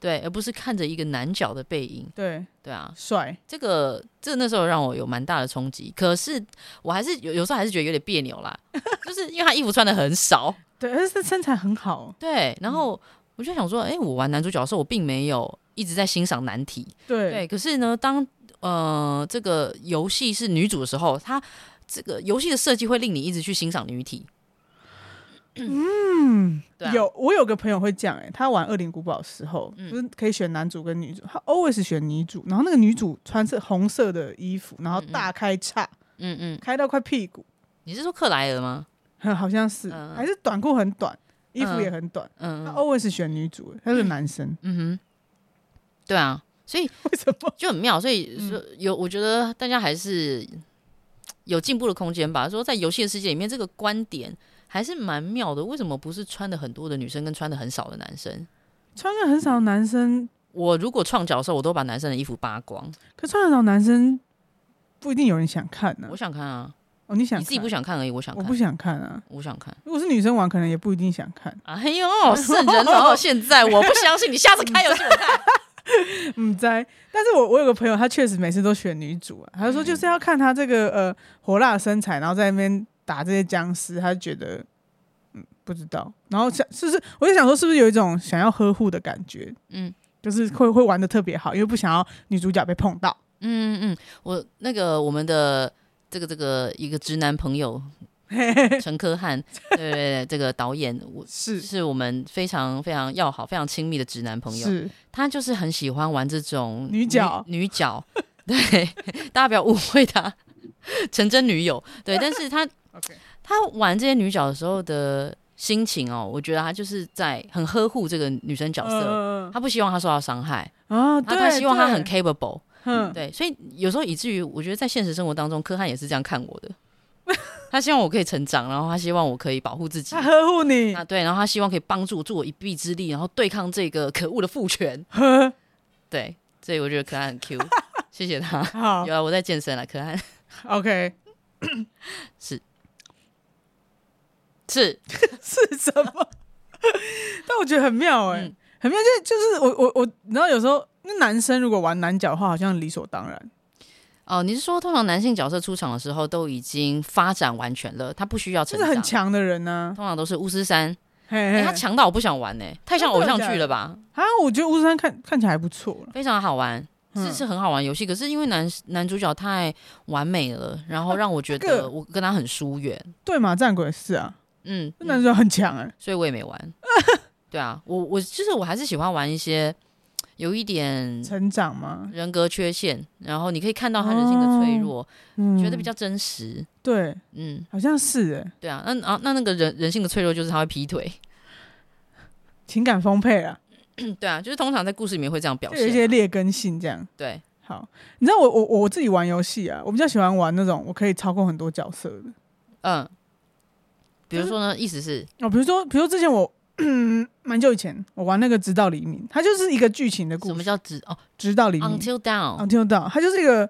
对，而不是看着一个男角的背影。对对啊，帅。这个这个、那时候让我有蛮大的冲击，可是我还是有有时候还是觉得有点别扭啦，就是因为他衣服穿的很少，对，而且身材很好。对，然后我就想说，哎、欸，我玩男主角的时候，我并没有一直在欣赏男体。对对，可是呢，当呃这个游戏是女主的时候，她这个游戏的设计会令你一直去欣赏女体。嗯，啊、有我有个朋友会这样哎、欸，他玩《恶灵古堡》的时候，嗯、就是可以选男主跟女主，他 always 选女主，然后那个女主穿是红色的衣服，然后大开叉，嗯嗯，开到快屁股。你是说克莱尔吗？好像是，嗯、还是短裤很短，衣服也很短。嗯，他 always 选女主，他是男生。嗯哼，对啊，所以 为什么就很妙？所以说有，我觉得大家还是有进步的空间吧。说在游戏的世界里面，这个观点。还是蛮妙的，为什么不是穿的很多的女生跟穿的很少的男生？穿的很少的男生，我如果创角色，我都把男生的衣服扒光。可穿的少男生不一定有人想看呢、啊。我想看啊，哦，你想你自己不想看而已。我想看，我不想看啊，我想看。如果是女生玩，可能也不一定想看。哎呦，圣人哦！现在我不相信，你下次 开游戏我看。嗯，在，但是我我有个朋友，他确实每次都选女主啊。他就说就是要看他这个呃火辣身材，然后在那边。打这些僵尸，他就觉得嗯不知道，然后想是不是我就想说是不是有一种想要呵护的感觉，嗯，就是会会玩的特别好，因为不想要女主角被碰到。嗯嗯，我那个我们的这个这个一个直男朋友 陈科翰，对对对，这个导演我 是是我们非常非常要好、非常亲密的直男朋友，是他就是很喜欢玩这种女角女角，对，大家不要误会他，成真女友，对，但是他。Okay. 他玩这些女角的时候的心情哦，我觉得他就是在很呵护这个女生角色，呃、他不希望她受到伤害啊，他他希望她很 capable，嗯，对，所以有时候以至于我觉得在现实生活当中，柯汉也是这样看我的，他希望我可以成长，然后他希望我可以保护自己，他呵护你。啊，对，然后他希望可以帮助助我一臂之力，然后对抗这个可恶的父权，对，所以我觉得柯汉很 Q，谢谢他，好，有啊，我在健身了，柯汉，OK，是。是 是什么？但我觉得很妙哎、欸，嗯、很妙，就就是我我我，然后有时候那男生如果玩男角的话，好像理所当然。哦，你是说通常男性角色出场的时候都已经发展完全了，他不需要成长，是很强的人呢、啊。通常都是巫师三，嘿嘿欸、他强到我不想玩呢、欸，太像偶像剧了吧？啊，我觉得巫师三看看起来还不错，非常好玩，是是很好玩游戏。嗯、可是因为男男主角太完美了，然后让我觉得我跟他很疏远。对嘛，战鬼是啊。嗯，那时候很强哎、欸，所以我也没玩。对啊，我我就是我还是喜欢玩一些有一点成长嘛，人格缺陷，然后你可以看到他人性的脆弱，哦嗯、觉得比较真实。对，嗯，好像是哎、欸。对啊，那啊那那个人人性的脆弱就是他会劈腿，情感丰沛啊。对啊，就是通常在故事里面会这样表现，有一些劣根性这样。对，好，你知道我我我自己玩游戏啊，我比较喜欢玩那种我可以操控很多角色的，嗯。比如说呢，意思是哦，比如说，比如说之前我 蛮久以前我玩那个《直到黎明》，它就是一个剧情的故事。什么叫直哦？直到黎明？Until Dawn，Until Dawn，它就是一个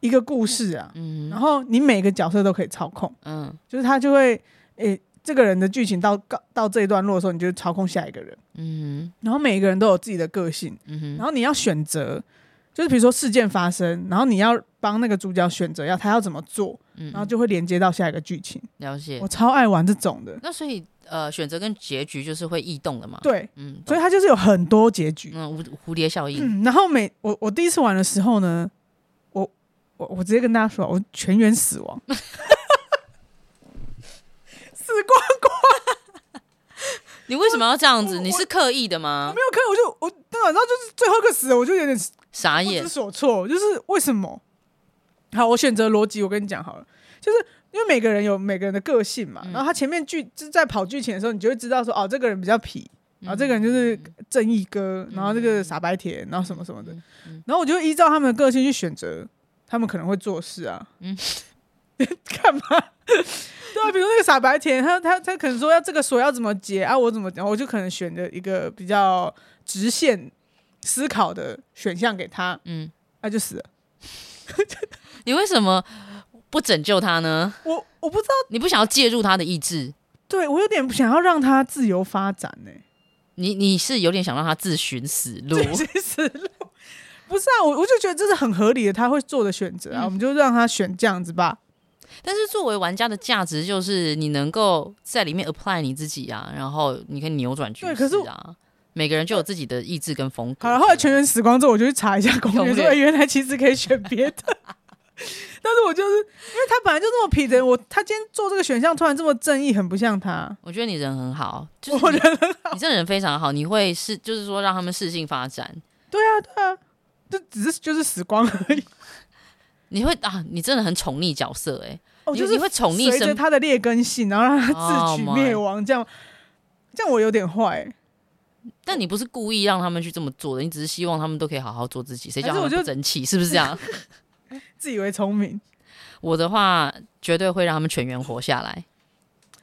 一个故事啊。嗯。然后你每个角色都可以操控。嗯。就是他就会，诶、欸，这个人的剧情到到到这一段落的时候，你就操控下一个人。嗯。然后每一个人都有自己的个性。嗯哼。然后你要选择，就是比如说事件发生，然后你要帮那个主角选择要他要怎么做。然后就会连接到下一个剧情。了解，我超爱玩这种的。那所以呃，选择跟结局就是会异动的嘛？对，嗯，所以它就是有很多结局，嗯，蝴蝴蝶效应。嗯，然后每我我第一次玩的时候呢，我我我直接跟大家说，我全员死亡，死光光。你为什么要这样子？你是刻意的吗？没有刻意，我就我对啊，然后就是最后一个死了，我就有点傻眼，不知所措，就是为什么？好，我选择逻辑，我跟你讲好了，就是因为每个人有每个人的个性嘛，嗯、然后他前面剧就在跑剧情的时候，你就会知道说，哦，这个人比较痞，然后这个人就是正义哥，嗯、然后这个傻白甜，然后什么什么的，嗯、然后我就依照他们的个性去选择他们可能会做事啊，嗯，干嘛？对啊，比如那个傻白甜，他他他可能说要这个锁要怎么解啊，我怎么讲，我就可能选择一个比较直线思考的选项给他，嗯，那、啊、就死了。你为什么不拯救他呢？我我不知道，你不想要介入他的意志？对，我有点不想要让他自由发展呢、欸。你你是有点想让他自寻死路，自寻死路，不是啊？我我就觉得这是很合理的，他会做的选择啊，嗯、我们就让他选这样子吧。但是作为玩家的价值就是你能够在里面 apply 你自己啊，然后你可以扭转局势啊。可是每个人就有自己的意志跟风格。好了，后来全员死光之后，我就去查一下攻略，说原来其实可以选别的。但是我就是因为他本来就这么痞的人，我他今天做这个选项突然这么正义，很不像他。我觉得你人很好，就是、我人很好，你这人非常好，你会是就是说让他们适性发展。对啊，对啊，就只是就是死光而已。你会啊，你真的很宠溺角色哎、欸，哦，就是你会宠溺随着他的劣根性，然后让他自取灭亡，这样、oh、这样我有点坏、欸。但你不是故意让他们去这么做的，你只是希望他们都可以好好做自己。谁叫他们不争气？是不是这样？自以为聪明。我的话绝对会让他们全员活下来。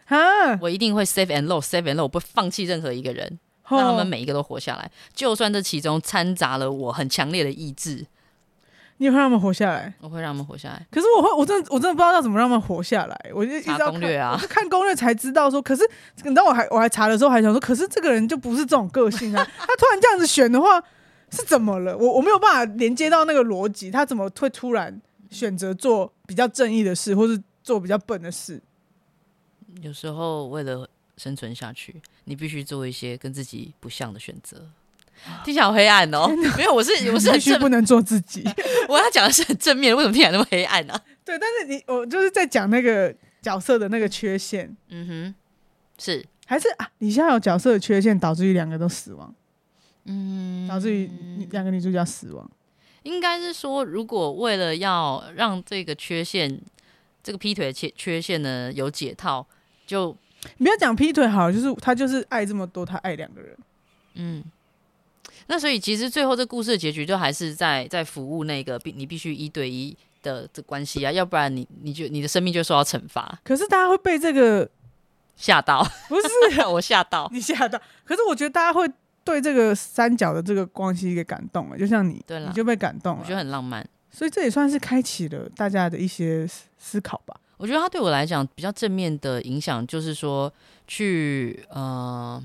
哈，我一定会 save and load，save and load，我不会放弃任何一个人，让他们每一个都活下来，就算这其中掺杂了我很强烈的意志。你会让他们活下来？我会让他们活下来。可是我会，我真的，我真的不知道要怎么让他们活下来。我就一直攻略啊，看攻略才知道说。可是你知道，我还我还查的时候还想说，可是这个人就不是这种个性啊。他突然这样子选的话，是怎么了？我我没有办法连接到那个逻辑，他怎么会突然选择做比较正义的事，或是做比较笨的事？有时候为了生存下去，你必须做一些跟自己不像的选择。听起来好黑暗哦！哪没有，我是我是很正，不能做自己。我要讲的是很正面，为什么听起来那么黑暗呢、啊？对，但是你我就是在讲那个角色的那个缺陷。嗯哼，是还是啊？你现在有角色的缺陷，导致于两个都死亡。嗯，导致于两个女主角死亡。应该是说，如果为了要让这个缺陷，这个劈腿的缺缺陷呢有解套，就你不要讲劈腿好了，就是他就是爱这么多，他爱两个人。嗯。那所以其实最后这故事的结局就还是在在服务那个必你必须一对一的这关系啊，要不然你你就你的生命就受到惩罚。可是大家会被这个吓到，不是 我吓到，你吓到。可是我觉得大家会对这个三角的这个关系给感动了，就像你，你就被感动了，我觉得很浪漫。所以这也算是开启了大家的一些思考吧。我觉得他对我来讲比较正面的影响就是说去呃。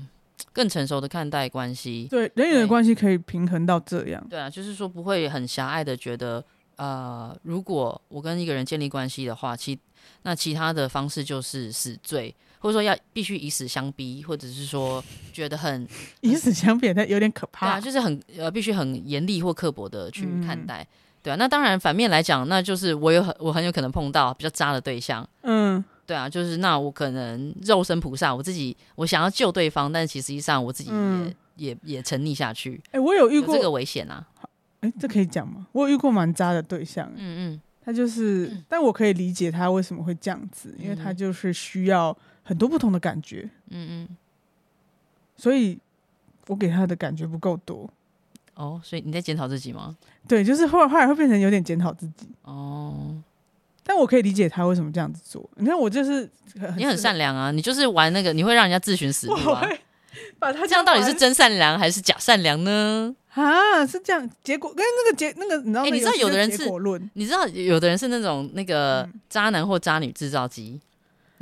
更成熟的看待关系，对人与人的关系可以平衡到这样。对啊，就是说不会很狭隘的觉得，呃，如果我跟一个人建立关系的话，其那其他的方式就是死罪，或者说要必须以死相逼，或者是说觉得很 以死相逼，那有点可怕。对啊，就是很呃，必须很严厉或刻薄的去看待。嗯、对啊，那当然反面来讲，那就是我有很我很有可能碰到比较渣的对象。嗯。对啊，就是那我可能肉身菩萨，我自己我想要救对方，但其实实际上我自己也、嗯、也也沉溺下去。哎、欸，我有遇过这个危险啊！哎、欸，这可以讲吗？我有遇过蛮渣的对象。嗯嗯，他就是，嗯、但我可以理解他为什么会这样子，因为他就是需要很多不同的感觉。嗯嗯，所以我给他的感觉不够多。哦，所以你在检讨自己吗？对，就是后来后来会变成有点检讨自己。哦。但我可以理解他为什么这样子做。你看我就是很你很善良啊，你就是玩那个，你会让人家自寻死路啊。把他这样到底是真善良还是假善良呢？啊，是这样。结果跟那个结那个你知道？你知道有的人是，你知道有的人是那种那个渣男或渣女制造机。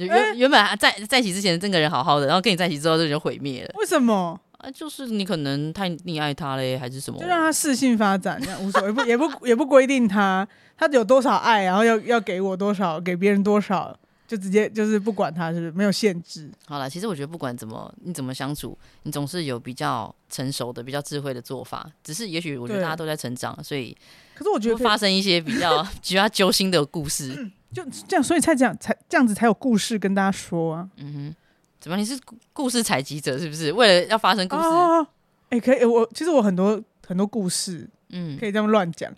嗯、原原本在在一起之前这个人好好的，然后跟你在一起之后这人就毁灭了。为什么？啊，就是你可能太溺爱他嘞，还是什么？就让他适性发展，这样无所谓，不也不 也不规定他他有多少爱，然后要要给我多少，给别人多少，就直接就是不管他，是不是没有限制？好了，其实我觉得不管怎么你怎么相处，你总是有比较成熟的、比较智慧的做法。只是也许我觉得大家都在成长，所以可是我觉得发生一些比较 比较揪心的故事，就这样，所以才这样才这样子才有故事跟大家说啊。嗯哼，怎么你是故事采集者是不是？为了要发生故事。哦哎、欸，可以，我其实我很多很多故事，嗯，可以这么乱讲。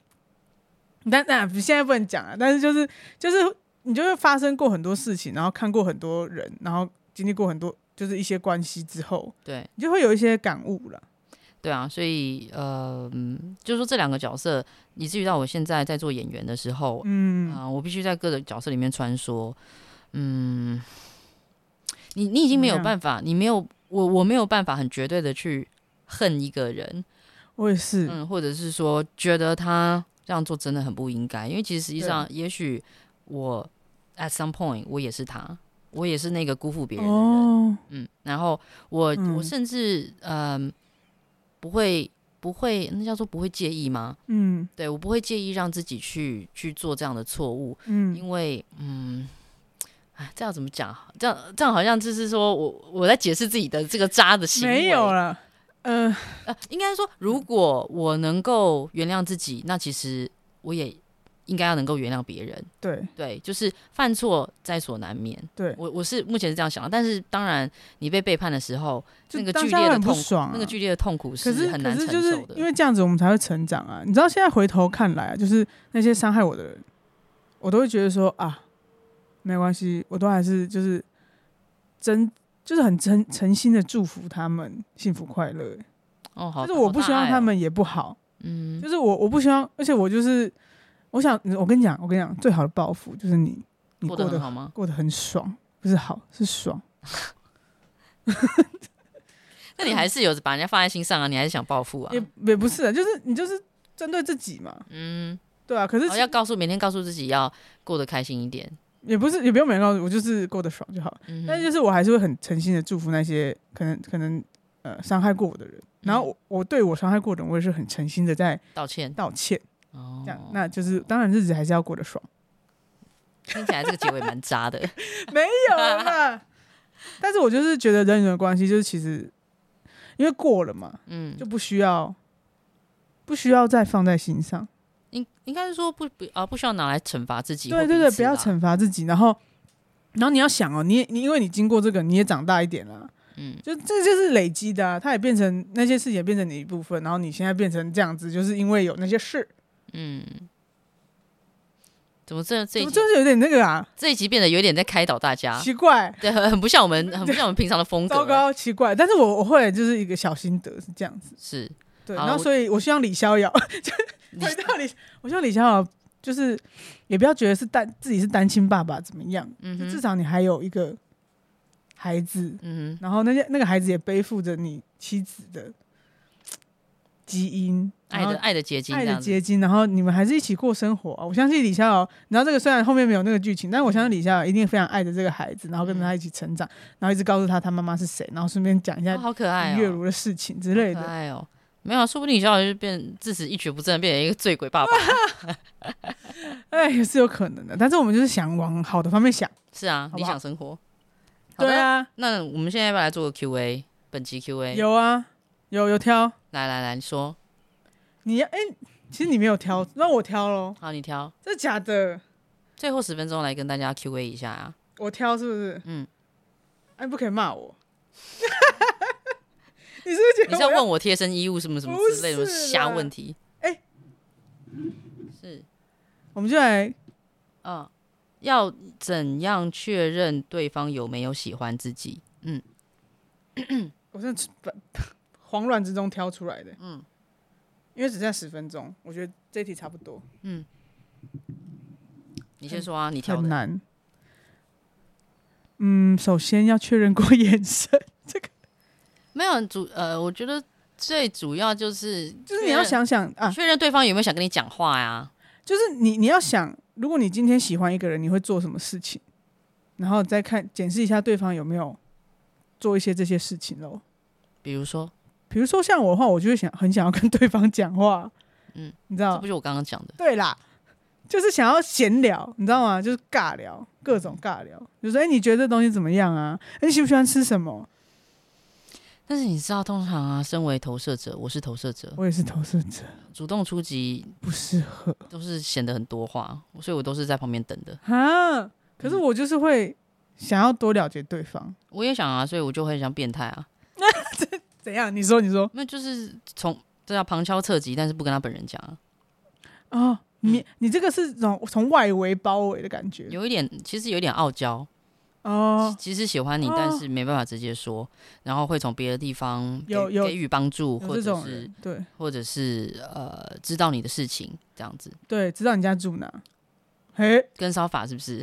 但那现在不能讲啊。但是就是就是你就会发生过很多事情，然后看过很多人，然后经历过很多就是一些关系之后，对，你就会有一些感悟了。对啊，所以呃，就是说这两个角色，以至于到我现在在做演员的时候，嗯啊、呃，我必须在各个角色里面穿梭。嗯，你你已经没有办法，你没有我我没有办法很绝对的去。恨一个人，我也是，嗯，或者是说觉得他这样做真的很不应该，因为其实实际上，也许我 at some point 我也是他，我也是那个辜负别人的人，哦、嗯，然后我、嗯、我甚至嗯、呃、不会不会那叫做不会介意吗？嗯，对我不会介意让自己去去做这样的错误，嗯，因为嗯，哎，这样怎么讲？这样这样好像就是说我我在解释自己的这个渣的行为，没有了，嗯呃，应该说如果我能够原谅自己，那其实我也。应该要能够原谅别人，对对，就是犯错在所难免。对我我是目前是这样想的，但是当然你被背叛的时候，那个剧烈的痛苦，那个剧烈的痛苦是很难承受的。是就是因为这样子，我们才会成长啊！你知道，现在回头看来啊，就是那些伤害我的人，我都会觉得说啊，没关系，我都还是就是真就是很诚诚心的祝福他们幸福快乐。哦，好，就是我不希望他们也不好，嗯，就是我我不希望，而且我就是。我想，我跟你讲，我跟你讲，最好的报复就是你，你过得，好吗？过得很爽，不是好，是爽。那你还是有把人家放在心上啊？你还是想报复啊？也也不是，啊就是你就是针对自己嘛。嗯，对啊。可是要告诉每天告诉自己要过得开心一点，也不是，也不用每天告诉我，就是过得爽就好。嗯、但是就是我还是会很诚心的祝福那些可能可能呃伤害过我的人，然后我，我对我伤害过的人，我也是很诚心的在道歉道歉。哦，这样那就是当然，日子还是要过得爽。听起来这个结尾蛮渣的，没有啦。但是我就是觉得人与人的关系，就是其实因为过了嘛，嗯，就不需要不需要再放在心上。应应该是说不不啊，不需要拿来惩罚自己。对对对，不要惩罚自己。然后然后你要想哦，你你因为你经过这个，你也长大一点了。嗯，就这就是累积的啊，它也变成那些事也变成你一部分。然后你现在变成这样子，就是因为有那些事。嗯，怎么这这一集就是有点那个啊？这一集变得有点在开导大家，奇怪，对，很很不像我们，很不像我们平常的风格，糟糕，奇怪。但是我我后来就是一个小心得是这样子，是。对，然后所以我希望李逍遥，就回到李，我希望李逍遥就是也不要觉得是单自己是单亲爸爸怎么样，嗯哼，至少你还有一个孩子，嗯哼，然后那些那个孩子也背负着你妻子的基因。爱的爱的结晶，爱的结晶，然后你们还是一起过生活。我相信李逍遥，你知道这个虽然后面没有那个剧情，但我相信李逍遥一定非常爱着这个孩子，然后跟着他一起成长，然后一直告诉他他妈妈是谁，然后顺便讲一下好可爱月如的事情之类的。哎呦，没有，说不定李逍遥就变自此一蹶不振，变成一个醉鬼爸爸。哎，也是有可能的。但是我们就是想往好的方面想。是啊，好好理想生活。对啊，那我们现在要不要来做个 Q&A？本期 Q&A 有啊，有有挑，来来来，你说。你要哎、欸，其实你没有挑，那我挑喽。好，你挑。这假的。最后十分钟来跟大家 Q&A 一下啊。我挑是不是？嗯。哎，不可以骂我。你是不是觉得？你是要问我贴身衣物什么什么之类的瞎问题？哎、欸，是。我们就来，嗯，要怎样确认对方有没有喜欢自己？嗯。我是慌乱之中挑出来的。嗯。因为只剩十分钟，我觉得这题差不多。嗯，你先说啊，你挑的。很难。嗯，首先要确认过眼神，这个没有主呃，我觉得最主要就是就是你要想想啊，确认对方有没有想跟你讲话呀？就是你你要想，如果你今天喜欢一个人，你会做什么事情？然后再看检视一下对方有没有做一些这些事情喽。比如说。比如说像我的话，我就会想很想要跟对方讲话，嗯，你知道，这不就我刚刚讲的，对啦，就是想要闲聊，你知道吗？就是尬聊，各种尬聊，就说哎，你觉得这东西怎么样啊？哎，你喜不喜欢吃什么？但是你知道，通常啊，身为投射者，我是投射者，我也是投射者，主动出击不适合，都是显得很多话，所以我都是在旁边等的啊。可是我就是会想要多了解对方，我也想啊，所以我就会像变态啊。怎样？你说，你说，那就是从这叫旁敲侧击，但是不跟他本人讲啊。哦，你你这个是从从外围包围的感觉，有一点，其实有一点傲娇哦。其实喜欢你，但是没办法直接说，然后会从别的地方给给予帮助，或者是对，或者是呃，知道你的事情这样子。对，知道你家住哪？嘿，跟骚法是不是？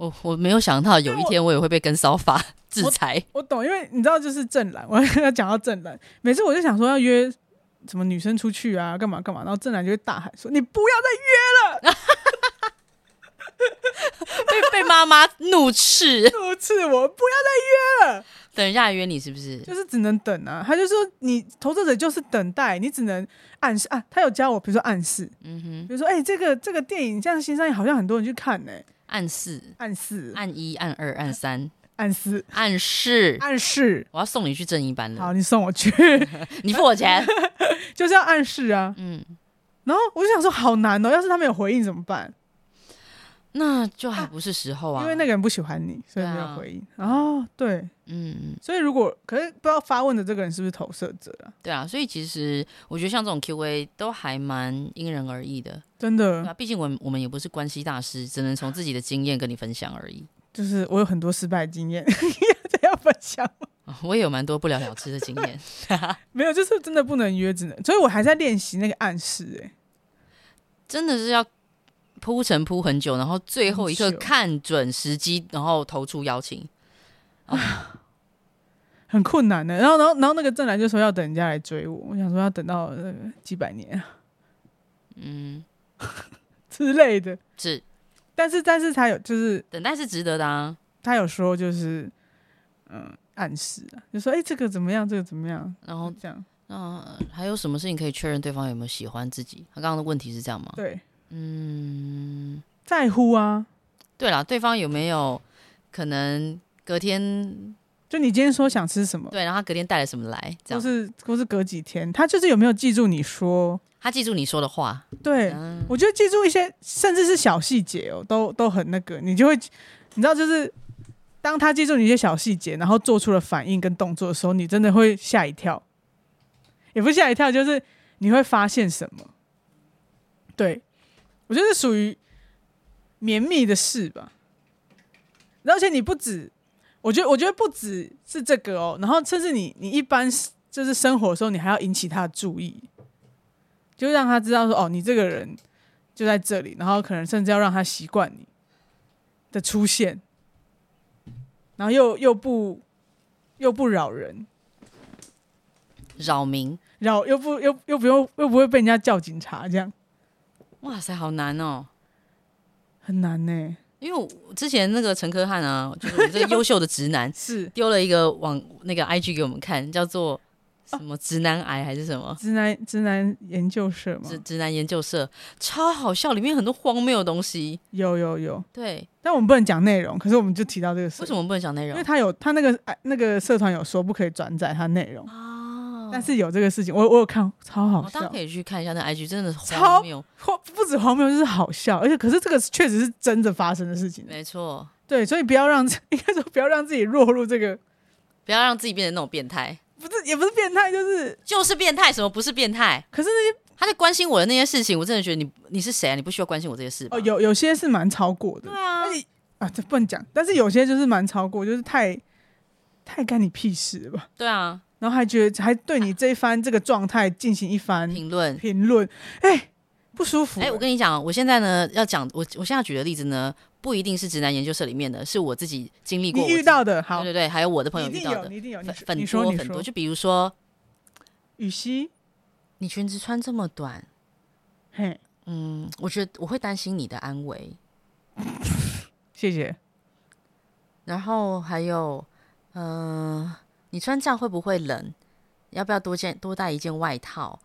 我我没有想到有一天我也会被跟骚法制裁我。我懂，因为你知道，就是正蓝，我要讲到正蓝，每次我就想说要约什么女生出去啊，干嘛干嘛，然后正蓝就会大喊说：“你不要再约了。”被被妈妈怒斥，怒斥我不要再约了。等一下约你是不是？就是只能等啊。他就说你投射者就是等待，你只能暗示啊。他有教我，比如说暗示，嗯哼，比如说哎、欸，这个这个电影这样新上映，好像很多人去看呢、欸。暗示，暗示，按一，按二，按三，暗示，暗示，暗示。我要送你去正一班了。好，你送我去，你付我钱，就是要暗示啊。嗯。然后我就想说，好难哦！要是他没有回应怎么办？那就还不是时候啊，因为那个人不喜欢你，所以没有回应。哦，对，嗯，所以如果可是不知道发问的这个人是不是投射者啊？对啊，所以其实我觉得像这种 Q&A 都还蛮因人而异的，真的。那毕竟我们我们也不是关系大师，只能从自己的经验跟你分享而已。就是我有很多失败经验 要分享，我也有蛮多不了了之的经验。没有，就是真的不能约，只能，所以我还在练习那个暗示。哎，真的是要。铺陈铺很久，然后最后一刻看准时机，然后投出邀请，啊，很困难的。然后，然后，然后那个正男就说要等人家来追我，我想说要等到那个几百年，嗯 之类的。是，但是，但是他有就是等待是值得的啊。他有说就是嗯暗示啊，就说哎、欸、这个怎么样，这个怎么样，然后这样。嗯，还有什么事情可以确认对方有没有喜欢自己？他刚刚的问题是这样吗？对。嗯，在乎啊。对了，对方有没有可能隔天？就你今天说想吃什么？对，然后他隔天带了什么来？这样，或是或是隔几天，他就是有没有记住你说？他记住你说的话。对，嗯、我觉得记住一些，甚至是小细节哦，都都很那个，你就会，你知道，就是当他记住你一些小细节，然后做出了反应跟动作的时候，你真的会吓一跳，也不是吓一跳，就是你会发现什么？对。我觉得是属于绵密的事吧，而且你不止，我觉得我觉得不止是这个哦，然后甚至你你一般就是生活的时候，你还要引起他的注意，就让他知道说哦，你这个人就在这里，然后可能甚至要让他习惯你的出现，然后又又不又不扰人，扰民，扰又不又又不用又不会被人家叫警察这样。哇塞，好难哦，很难呢。因为我之前那个陈科翰啊，就是我们这个 优秀的直男，是丢了一个网那个 IG 给我们看，叫做什么直男癌还是什么？直男直男研究社吗？直直男研究社，超好笑，里面很多荒谬的东西。有有有，对，但我们不能讲内容，可是我们就提到这个事。为什么不能讲内容？因为他有他那个那个社团有说不可以转载他内容。啊但是有这个事情，我我有看，超好笑。大家可以去看一下那 IG，真的荒谬，荒不止荒谬，就是好笑。而且，可是这个确实是真的发生的事情。没错，对，所以不要让，应该说不要让自己落入这个，不要让自己变成那种变态。不是，也不是变态，就是就是变态。什么不是变态？可是那些他在关心我的那些事情，我真的觉得你你是谁啊？你不需要关心我这些事吧？哦，有有些是蛮超过的。对啊，啊，这不能讲。但是有些就是蛮超过，就是太太干你屁事了吧？对啊。然后还觉得还对你这一番这个状态进行一番评论评论，哎，不舒服。哎，我跟你讲，我现在呢要讲我我现在举的例子呢，不一定是直男研究社里面的，是我自己经历过遇到的，好，对对对，还有我的朋友遇到的，一定有，很多很多。就比如说雨熙，你裙子穿这么短，嘿，嗯，我觉得我会担心你的安危，谢谢。然后还有，嗯。你穿这样会不会冷？要不要多件多带一件外套？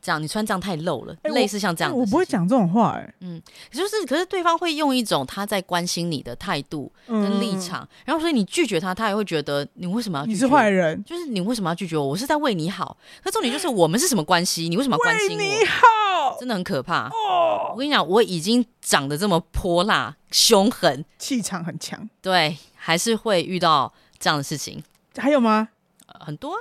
这样你穿这样太露了，欸、类似像这样。我不会讲这种话、欸，哎，嗯，就是可是对方会用一种他在关心你的态度跟立场，嗯、然后所以你拒绝他，他也会觉得你为什么要拒绝？你是坏人，就是你为什么要拒绝我？我是在为你好。可重点就是我们是什么关系？你为什么要关心我？你好，真的很可怕。哦，我跟你讲，我已经长得这么泼辣、凶狠，气场很强，对，还是会遇到这样的事情。还有吗？呃、很多，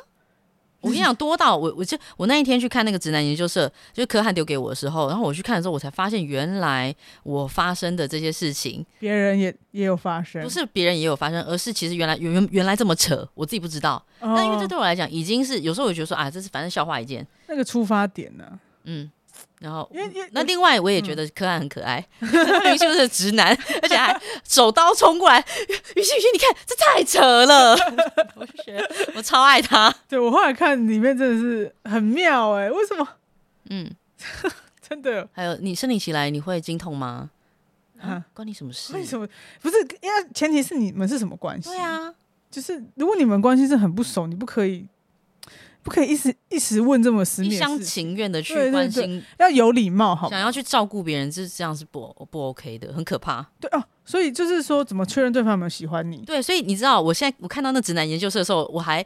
我跟你讲，多到我，我就我那一天去看那个直男研究社，就是柯汉丢给我的时候，然后我去看的时候，我才发现原来我发生的这些事情，别人也也有发生，不是别人也有发生，而是其实原来原原原来这么扯，我自己不知道。哦、但因为这对我来讲，已经是有时候我觉得说啊，这是反正笑话一件。那个出发点呢、啊？嗯。然后，因为那另外我也觉得柯汉很可爱，明明就是直男，而且还手刀冲过来。于是，于是你看，这太扯了。我就觉得我超爱他。对，我后来看里面真的是很妙哎，为什么？嗯，真的。还有，你生理期来你会经痛吗？啊，关你什么事？为什么不是？因为前提是你们是什么关系？对啊，就是如果你们关系是很不熟，你不可以，不可以一时一时问这么私密，一厢情愿的去关心，对对对，要有礼貌，好，想要去照顾别人，就是这样是不不 OK 的，很可怕。对哦，所以就是说，怎么确认对方有没有喜欢你？对，所以你知道，我现在我看到那直男研究社的时候，我还。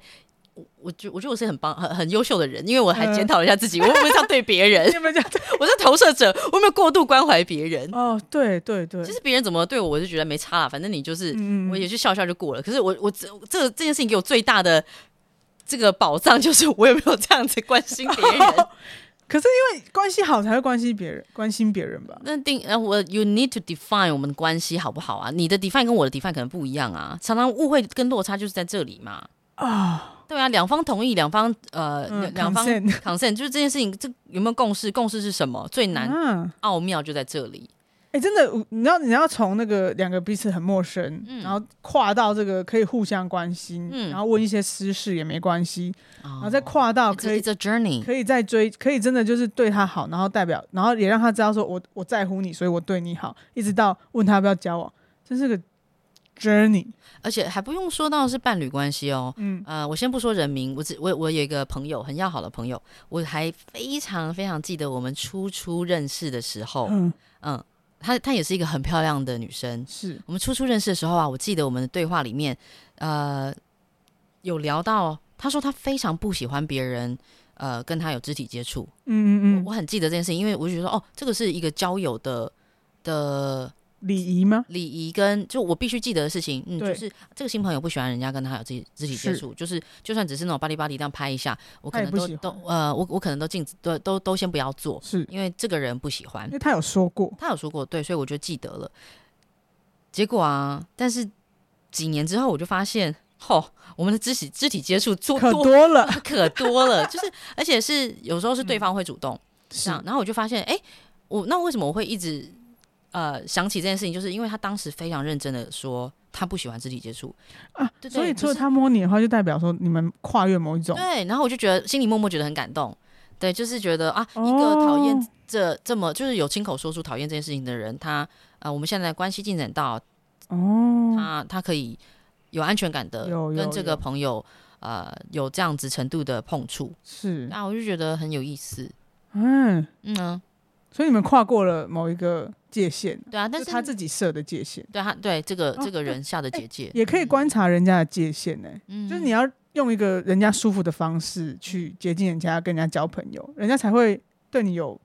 我觉我觉得我是很棒、很很优秀的人，因为我还检讨了一下自己，呃、我有没有这样对别人？有没有这样对？我是投射者，我有没有过度关怀别人？哦，对对对。其实别人怎么对我，我就觉得没差了，反正你就是，嗯、我也就笑笑就过了。可是我我这这这件事情给我最大的这个宝藏，就是我有没有这样子关心别人？哦、可是因为关系好才会关心别人，关心别人吧？那定呃，我 you need to define 我们的关系好不好啊？你的 define 跟我的 define 可能不一样啊，常常误会跟落差就是在这里嘛。啊。对啊，两方同意，两方呃，两、嗯、方 consent，就是这件事情，这有没有共识？共识是什么？最难奥妙就在这里。哎、嗯，真的，你要你要从那个两个彼此很陌生，嗯、然后跨到这个可以互相关心，嗯、然后问一些私事也没关系，嗯、然后再跨到可以 It's a journey，可以再追，可以真的就是对他好，然后代表，然后也让他知道说我我在乎你，所以我对你好，一直到问他要不要交往，这是个。journey，而且还不用说到是伴侣关系哦。嗯，呃，我先不说人名，我只我我有一个朋友很要好的朋友，我还非常非常记得我们初初认识的时候。嗯嗯，她她也是一个很漂亮的女生。是我们初初认识的时候啊，我记得我们的对话里面，呃，有聊到，她说她非常不喜欢别人呃跟她有肢体接触。嗯嗯嗯，我，我很记得这件事情，因为我就觉得，哦，这个是一个交友的的。礼仪吗？礼仪跟就我必须记得的事情，嗯，就是这个新朋友不喜欢人家跟他有肢体肢体接触，是。就是就算只是那种巴黎巴黎这样拍一下，我可能都都呃，我我可能都禁止，都都都先不要做，是。因为这个人不喜欢，因为他有说过，他有说过，对，所以我就记得了。结果啊，但是几年之后我就发现，吼，我们的肢体肢体接触做可多了，可多了，就是而且是有时候是对方会主动，嗯、是，然后我就发现，哎、欸，我那为什么我会一直？呃，想起这件事情，就是因为他当时非常认真的说，他不喜欢肢体接触。啊，对对，所以除了他摸你的话，就代表说你们跨越某一种。对，然后我就觉得心里默默觉得很感动，对，就是觉得啊，哦、一个讨厌这这么就是有亲口说出讨厌这件事情的人，他呃，我们现在关系进展到哦，他他可以有安全感的跟这个朋友呃有这样子程度的碰触，是，那我就觉得很有意思，嗯。嗯、啊，所以你们跨过了某一个。界限对啊，但是他自己设的界限，对他对这个这个人下的结界，也可以观察人家的界限呢。嗯，就是你要用一个人家舒服的方式去接近人家，跟人家交朋友，人家才会对你有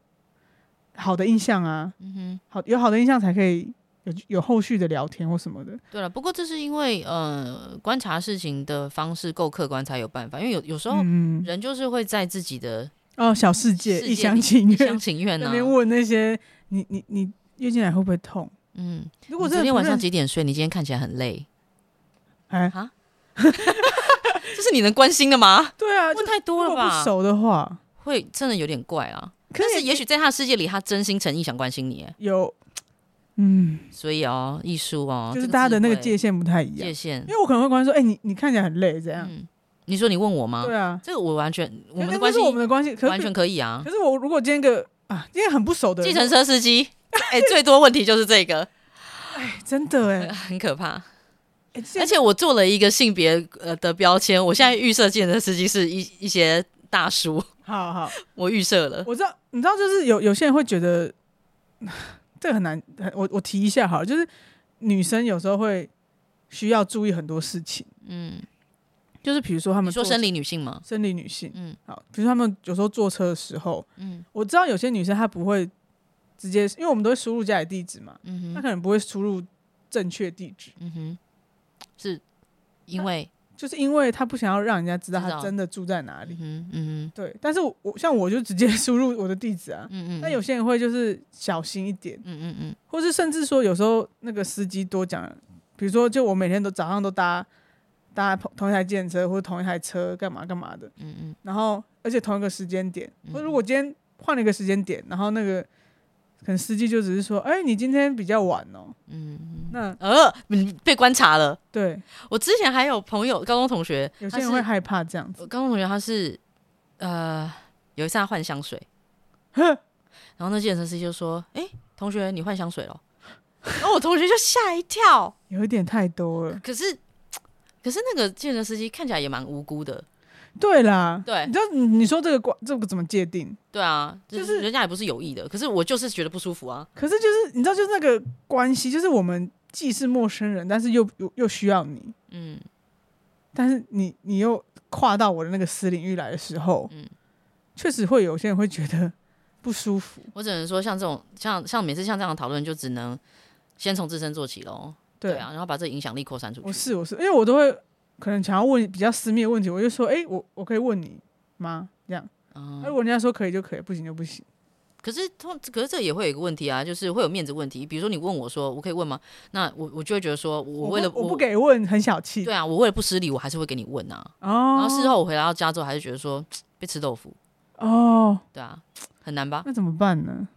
好的印象啊。嗯哼，好有好的印象才可以有有后续的聊天或什么的。对了，不过这是因为呃观察事情的方式够客观才有办法，因为有有时候人就是会在自己的哦小世界一厢情愿，一厢情愿呢那边问那些你你你。月经来会不会痛？嗯，如果昨天晚上几点睡？你今天看起来很累。哎哈，这是你能关心的吗？对啊，问太多了吧？不熟的话，会真的有点怪啊。可是也许在他的世界里，他真心诚意想关心你。有，嗯，所以哦，艺术哦，就是大家的那个界限不太一样。界限，因为我可能会关心说，哎，你你看起来很累，这样。你说你问我吗？对啊，这个我完全我们的关系，我们的关系完全可以啊。可是我如果今天个啊，今天很不熟的计程车司机。哎、欸，最多问题就是这个，哎，真的哎，很可怕。欸、而且我做了一个性别呃的标签，我现在预设计程车司机是一一些大叔。好好，我预设了。我知道，你知道，就是有有些人会觉得 这个很难。我我提一下好了，就是女生有时候会需要注意很多事情。嗯，就是比如说他们说生理女性吗？生理女性。嗯，好，比如说他们有时候坐车的时候，嗯，我知道有些女生她不会。直接，因为我们都会输入家里地址嘛，嗯哼，她可能不会输入正确地址，嗯哼，是因为就是因为她不想要让人家知道她真的住在哪里，嗯哼，嗯，对。但是我像我就直接 输入我的地址啊，嗯嗯，但有些人会就是小心一点，嗯嗯嗯，或是甚至说有时候那个司机多讲，比如说就我每天都早上都搭搭同一台计程车或者同一台车干嘛干嘛的，嗯嗯，然后而且同一个时间点，或如果今天换了一个时间点，然后那个。可能司机就只是说：“哎、欸，你今天比较晚哦。”嗯，那呃，你被观察了。对，我之前还有朋友，高中同学，有些人会害怕这样子。高中同学他是呃，有一次他换香水，呵然后那计程车司机就说：“哎、欸，同学，你换香水了？”然后我同学就吓一跳，有一点太多了。可是，可是那个计程车司机看起来也蛮无辜的。对啦，对，你知道你说这个关这个怎么界定？对啊，就是人家也不是有意的，可是我就是觉得不舒服啊。可是就是你知道，就是那个关系，就是我们既是陌生人，但是又又又需要你，嗯，但是你你又跨到我的那个私领域来的时候，嗯，确实会有些人会觉得不舒服。我只能说，像这种像像每次像这样的讨论，就只能先从自身做起喽。对啊，然后把这影响力扩散出去。我是我是，因为我都会。可能想要问比较私密的问题，我就说：“哎、欸，我我可以问你吗？”这样，嗯，如果人家说可以就可以，不行就不行。可是，可是这也会有一个问题啊，就是会有面子问题。比如说，你问我说：“我可以问吗？”那我我就会觉得说，我为了我，我不给问很小气。对啊，我为了不失礼，我还是会给你问啊。哦。然后事后我回来到家之后，还是觉得说被吃豆腐。哦。对啊，很难吧？那怎么办呢？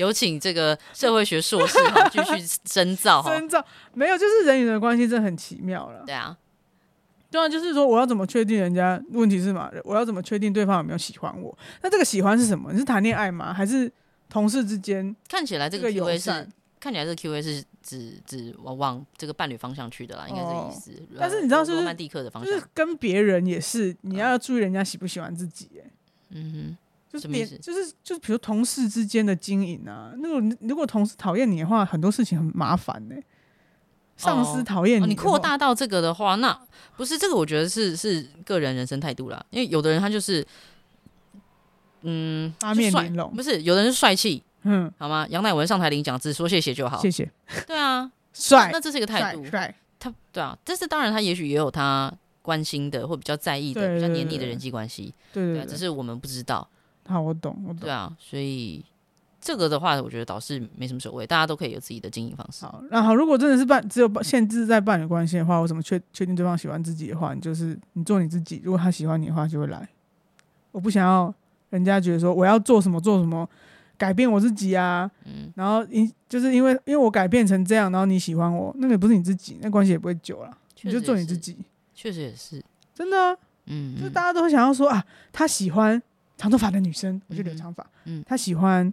有请这个社会学硕士哈继续深造哈。深造没有，就是人与人的关系真的很奇妙了。对啊，对啊，就是说我要怎么确定人家？问题是嘛，我要怎么确定对方有没有喜欢我？那这个喜欢是什么？你是谈恋爱吗？还是同事之间？看起来这个 Q A 是看起来这个 Q A 是指指往往这个伴侣方向去的啦，应该是这意思。但是你知道是罗曼蒂克的方向，就是跟别人也是，你要注意人家喜不喜欢自己。哎，嗯哼。就是别，就是就是，比如同事之间的经营啊，那个如果同事讨厌你的话，很多事情很麻烦呢、欸。上司讨厌你、哦哦，你扩大到这个的话，那不是这个，我觉得是是个人人生态度啦。因为有的人他就是，嗯，八面玲珑，不是有的人是帅气，嗯，好吗？杨乃文上台领奖，只说谢谢就好，谢谢。对啊，帅，那这是一个态度，帅。他对啊，但是当然他也许也有他关心的或比较在意的、比较黏腻的人际关系，对，只是我们不知道。好，我懂，我懂。对啊，所以这个的话，我觉得倒是没什么所谓，大家都可以有自己的经营方式。好，那好，如果真的是伴只有限制在伴侣关系的话，我怎么确确定对方喜欢自己的话？你就是你做你自己，如果他喜欢你的话，就会来。我不想要人家觉得说我要做什么做什么改变我自己啊，嗯，然后因就是因为因为我改变成这样，然后你喜欢我，那个不是你自己，那关系也不会久了。你就做你自己，确实也是真的啊，嗯，就是大家都会想要说啊，他喜欢。长头发的女生，我就留长发。嗯，她喜欢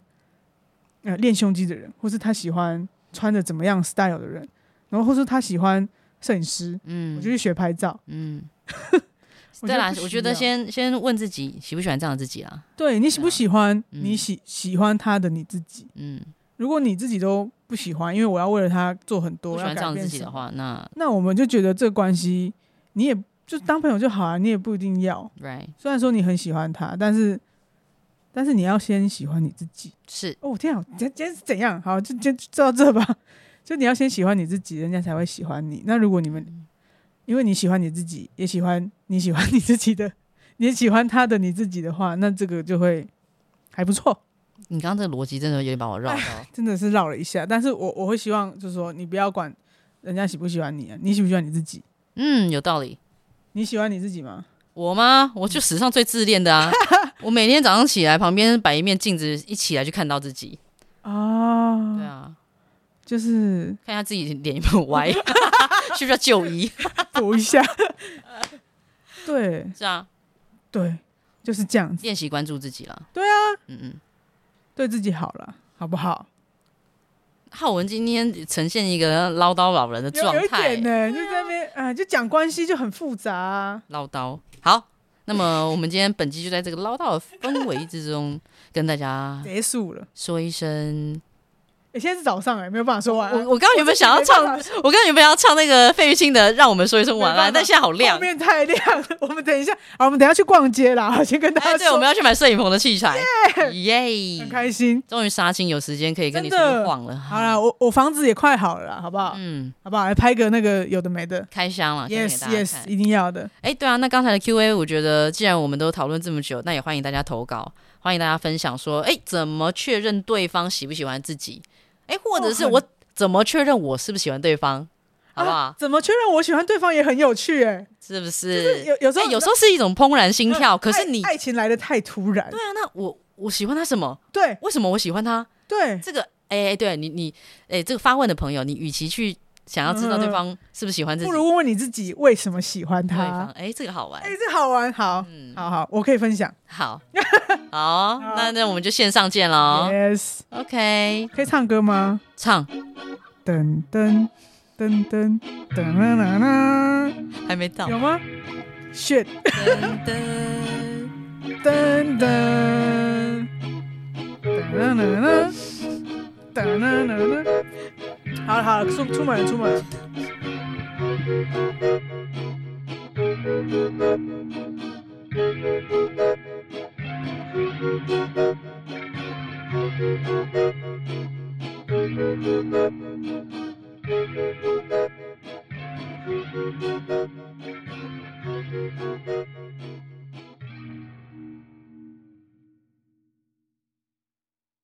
呃练胸肌的人，或是她喜欢穿着怎么样 style 的人，然后或是她喜欢摄影师。嗯，我就去学拍照。嗯，对啦，我觉得先先问自己喜不喜欢这样的自己啊。对，你喜不喜欢你喜喜欢他的你自己？嗯，如果你自己都不喜欢，因为我要为了他做很多，不喜欢这样自己的话，那那我们就觉得这个关系你也。就当朋友就好啊，你也不一定要。Right. 虽然说你很喜欢他，但是，但是你要先喜欢你自己。是哦，天啊，今天是怎样？好，就就就到这吧。就你要先喜欢你自己，人家才会喜欢你。那如果你们，嗯、因为你喜欢你自己，也喜欢你喜欢你自己的，你也喜欢他的你自己的话，那这个就会还不错。你刚刚这个逻辑真的有点把我绕到，真的是绕了一下。但是我我会希望，就是说，你不要管人家喜不喜欢你啊，你喜不喜欢你自己？嗯，有道理。你喜欢你自己吗？我吗？我就史上最自恋的啊！我每天早上起来，旁边摆一面镜子，一起来就看到自己。哦，对啊，就是看一下自己脸有没有歪，需不需要就医补一下？对，是啊，对，就是这样子，练习关注自己了。对啊，嗯嗯，对自己好了，好不好？皓文今天呈现一个唠叨老人的状态，有一点呢，就在那边啊，就讲关系就很复杂啊，唠叨。好，那么我们今天本期就在这个唠叨的氛围之中跟大家结束了，说一声。现在是早上哎，没有办法说完。我我刚刚有没有想要唱，我刚刚有没有要唱那个费玉清的《让我们说一声晚安》，但现在好亮，后面太亮了。我们等一下，好，我们等一下去逛街啦。先跟大家说，对，我们要去买摄影棚的器材，耶，很开心，终于杀青有时间可以跟你说晃了。好了，我我房子也快好了，好不好？嗯，好不好？来拍个那个有的没的，开箱了，yes yes，一定要的。哎，对啊，那刚才的 Q&A，我觉得既然我们都讨论这么久，那也欢迎大家投稿，欢迎大家分享说，哎，怎么确认对方喜不喜欢自己？哎、欸，或者是我怎么确认我是不是喜欢对方，哦、好不好、啊？怎么确认我喜欢对方也很有趣、欸，哎，是不是？有有时候、欸、有时候是一种怦然心跳，可是你爱情来的太突然。对啊，那我我喜欢他什么？对，为什么我喜欢他？对，这个哎、欸，对你你哎、欸，这个发问的朋友，你与其去想要知道对方是不是喜欢自己，不如问问你自己为什么喜欢他。哎、欸，这个好玩，哎、欸，这个好玩，好，嗯，好好，我可以分享，好。好，那那我们就线上见喽。Yes，OK，可以唱歌吗？唱。噔噔噔噔噔啦啦啦，还没到。有吗？Shit。噔噔噔噔噔啦啦啦，噔啦啦啦。好了好了，出出门了出门了。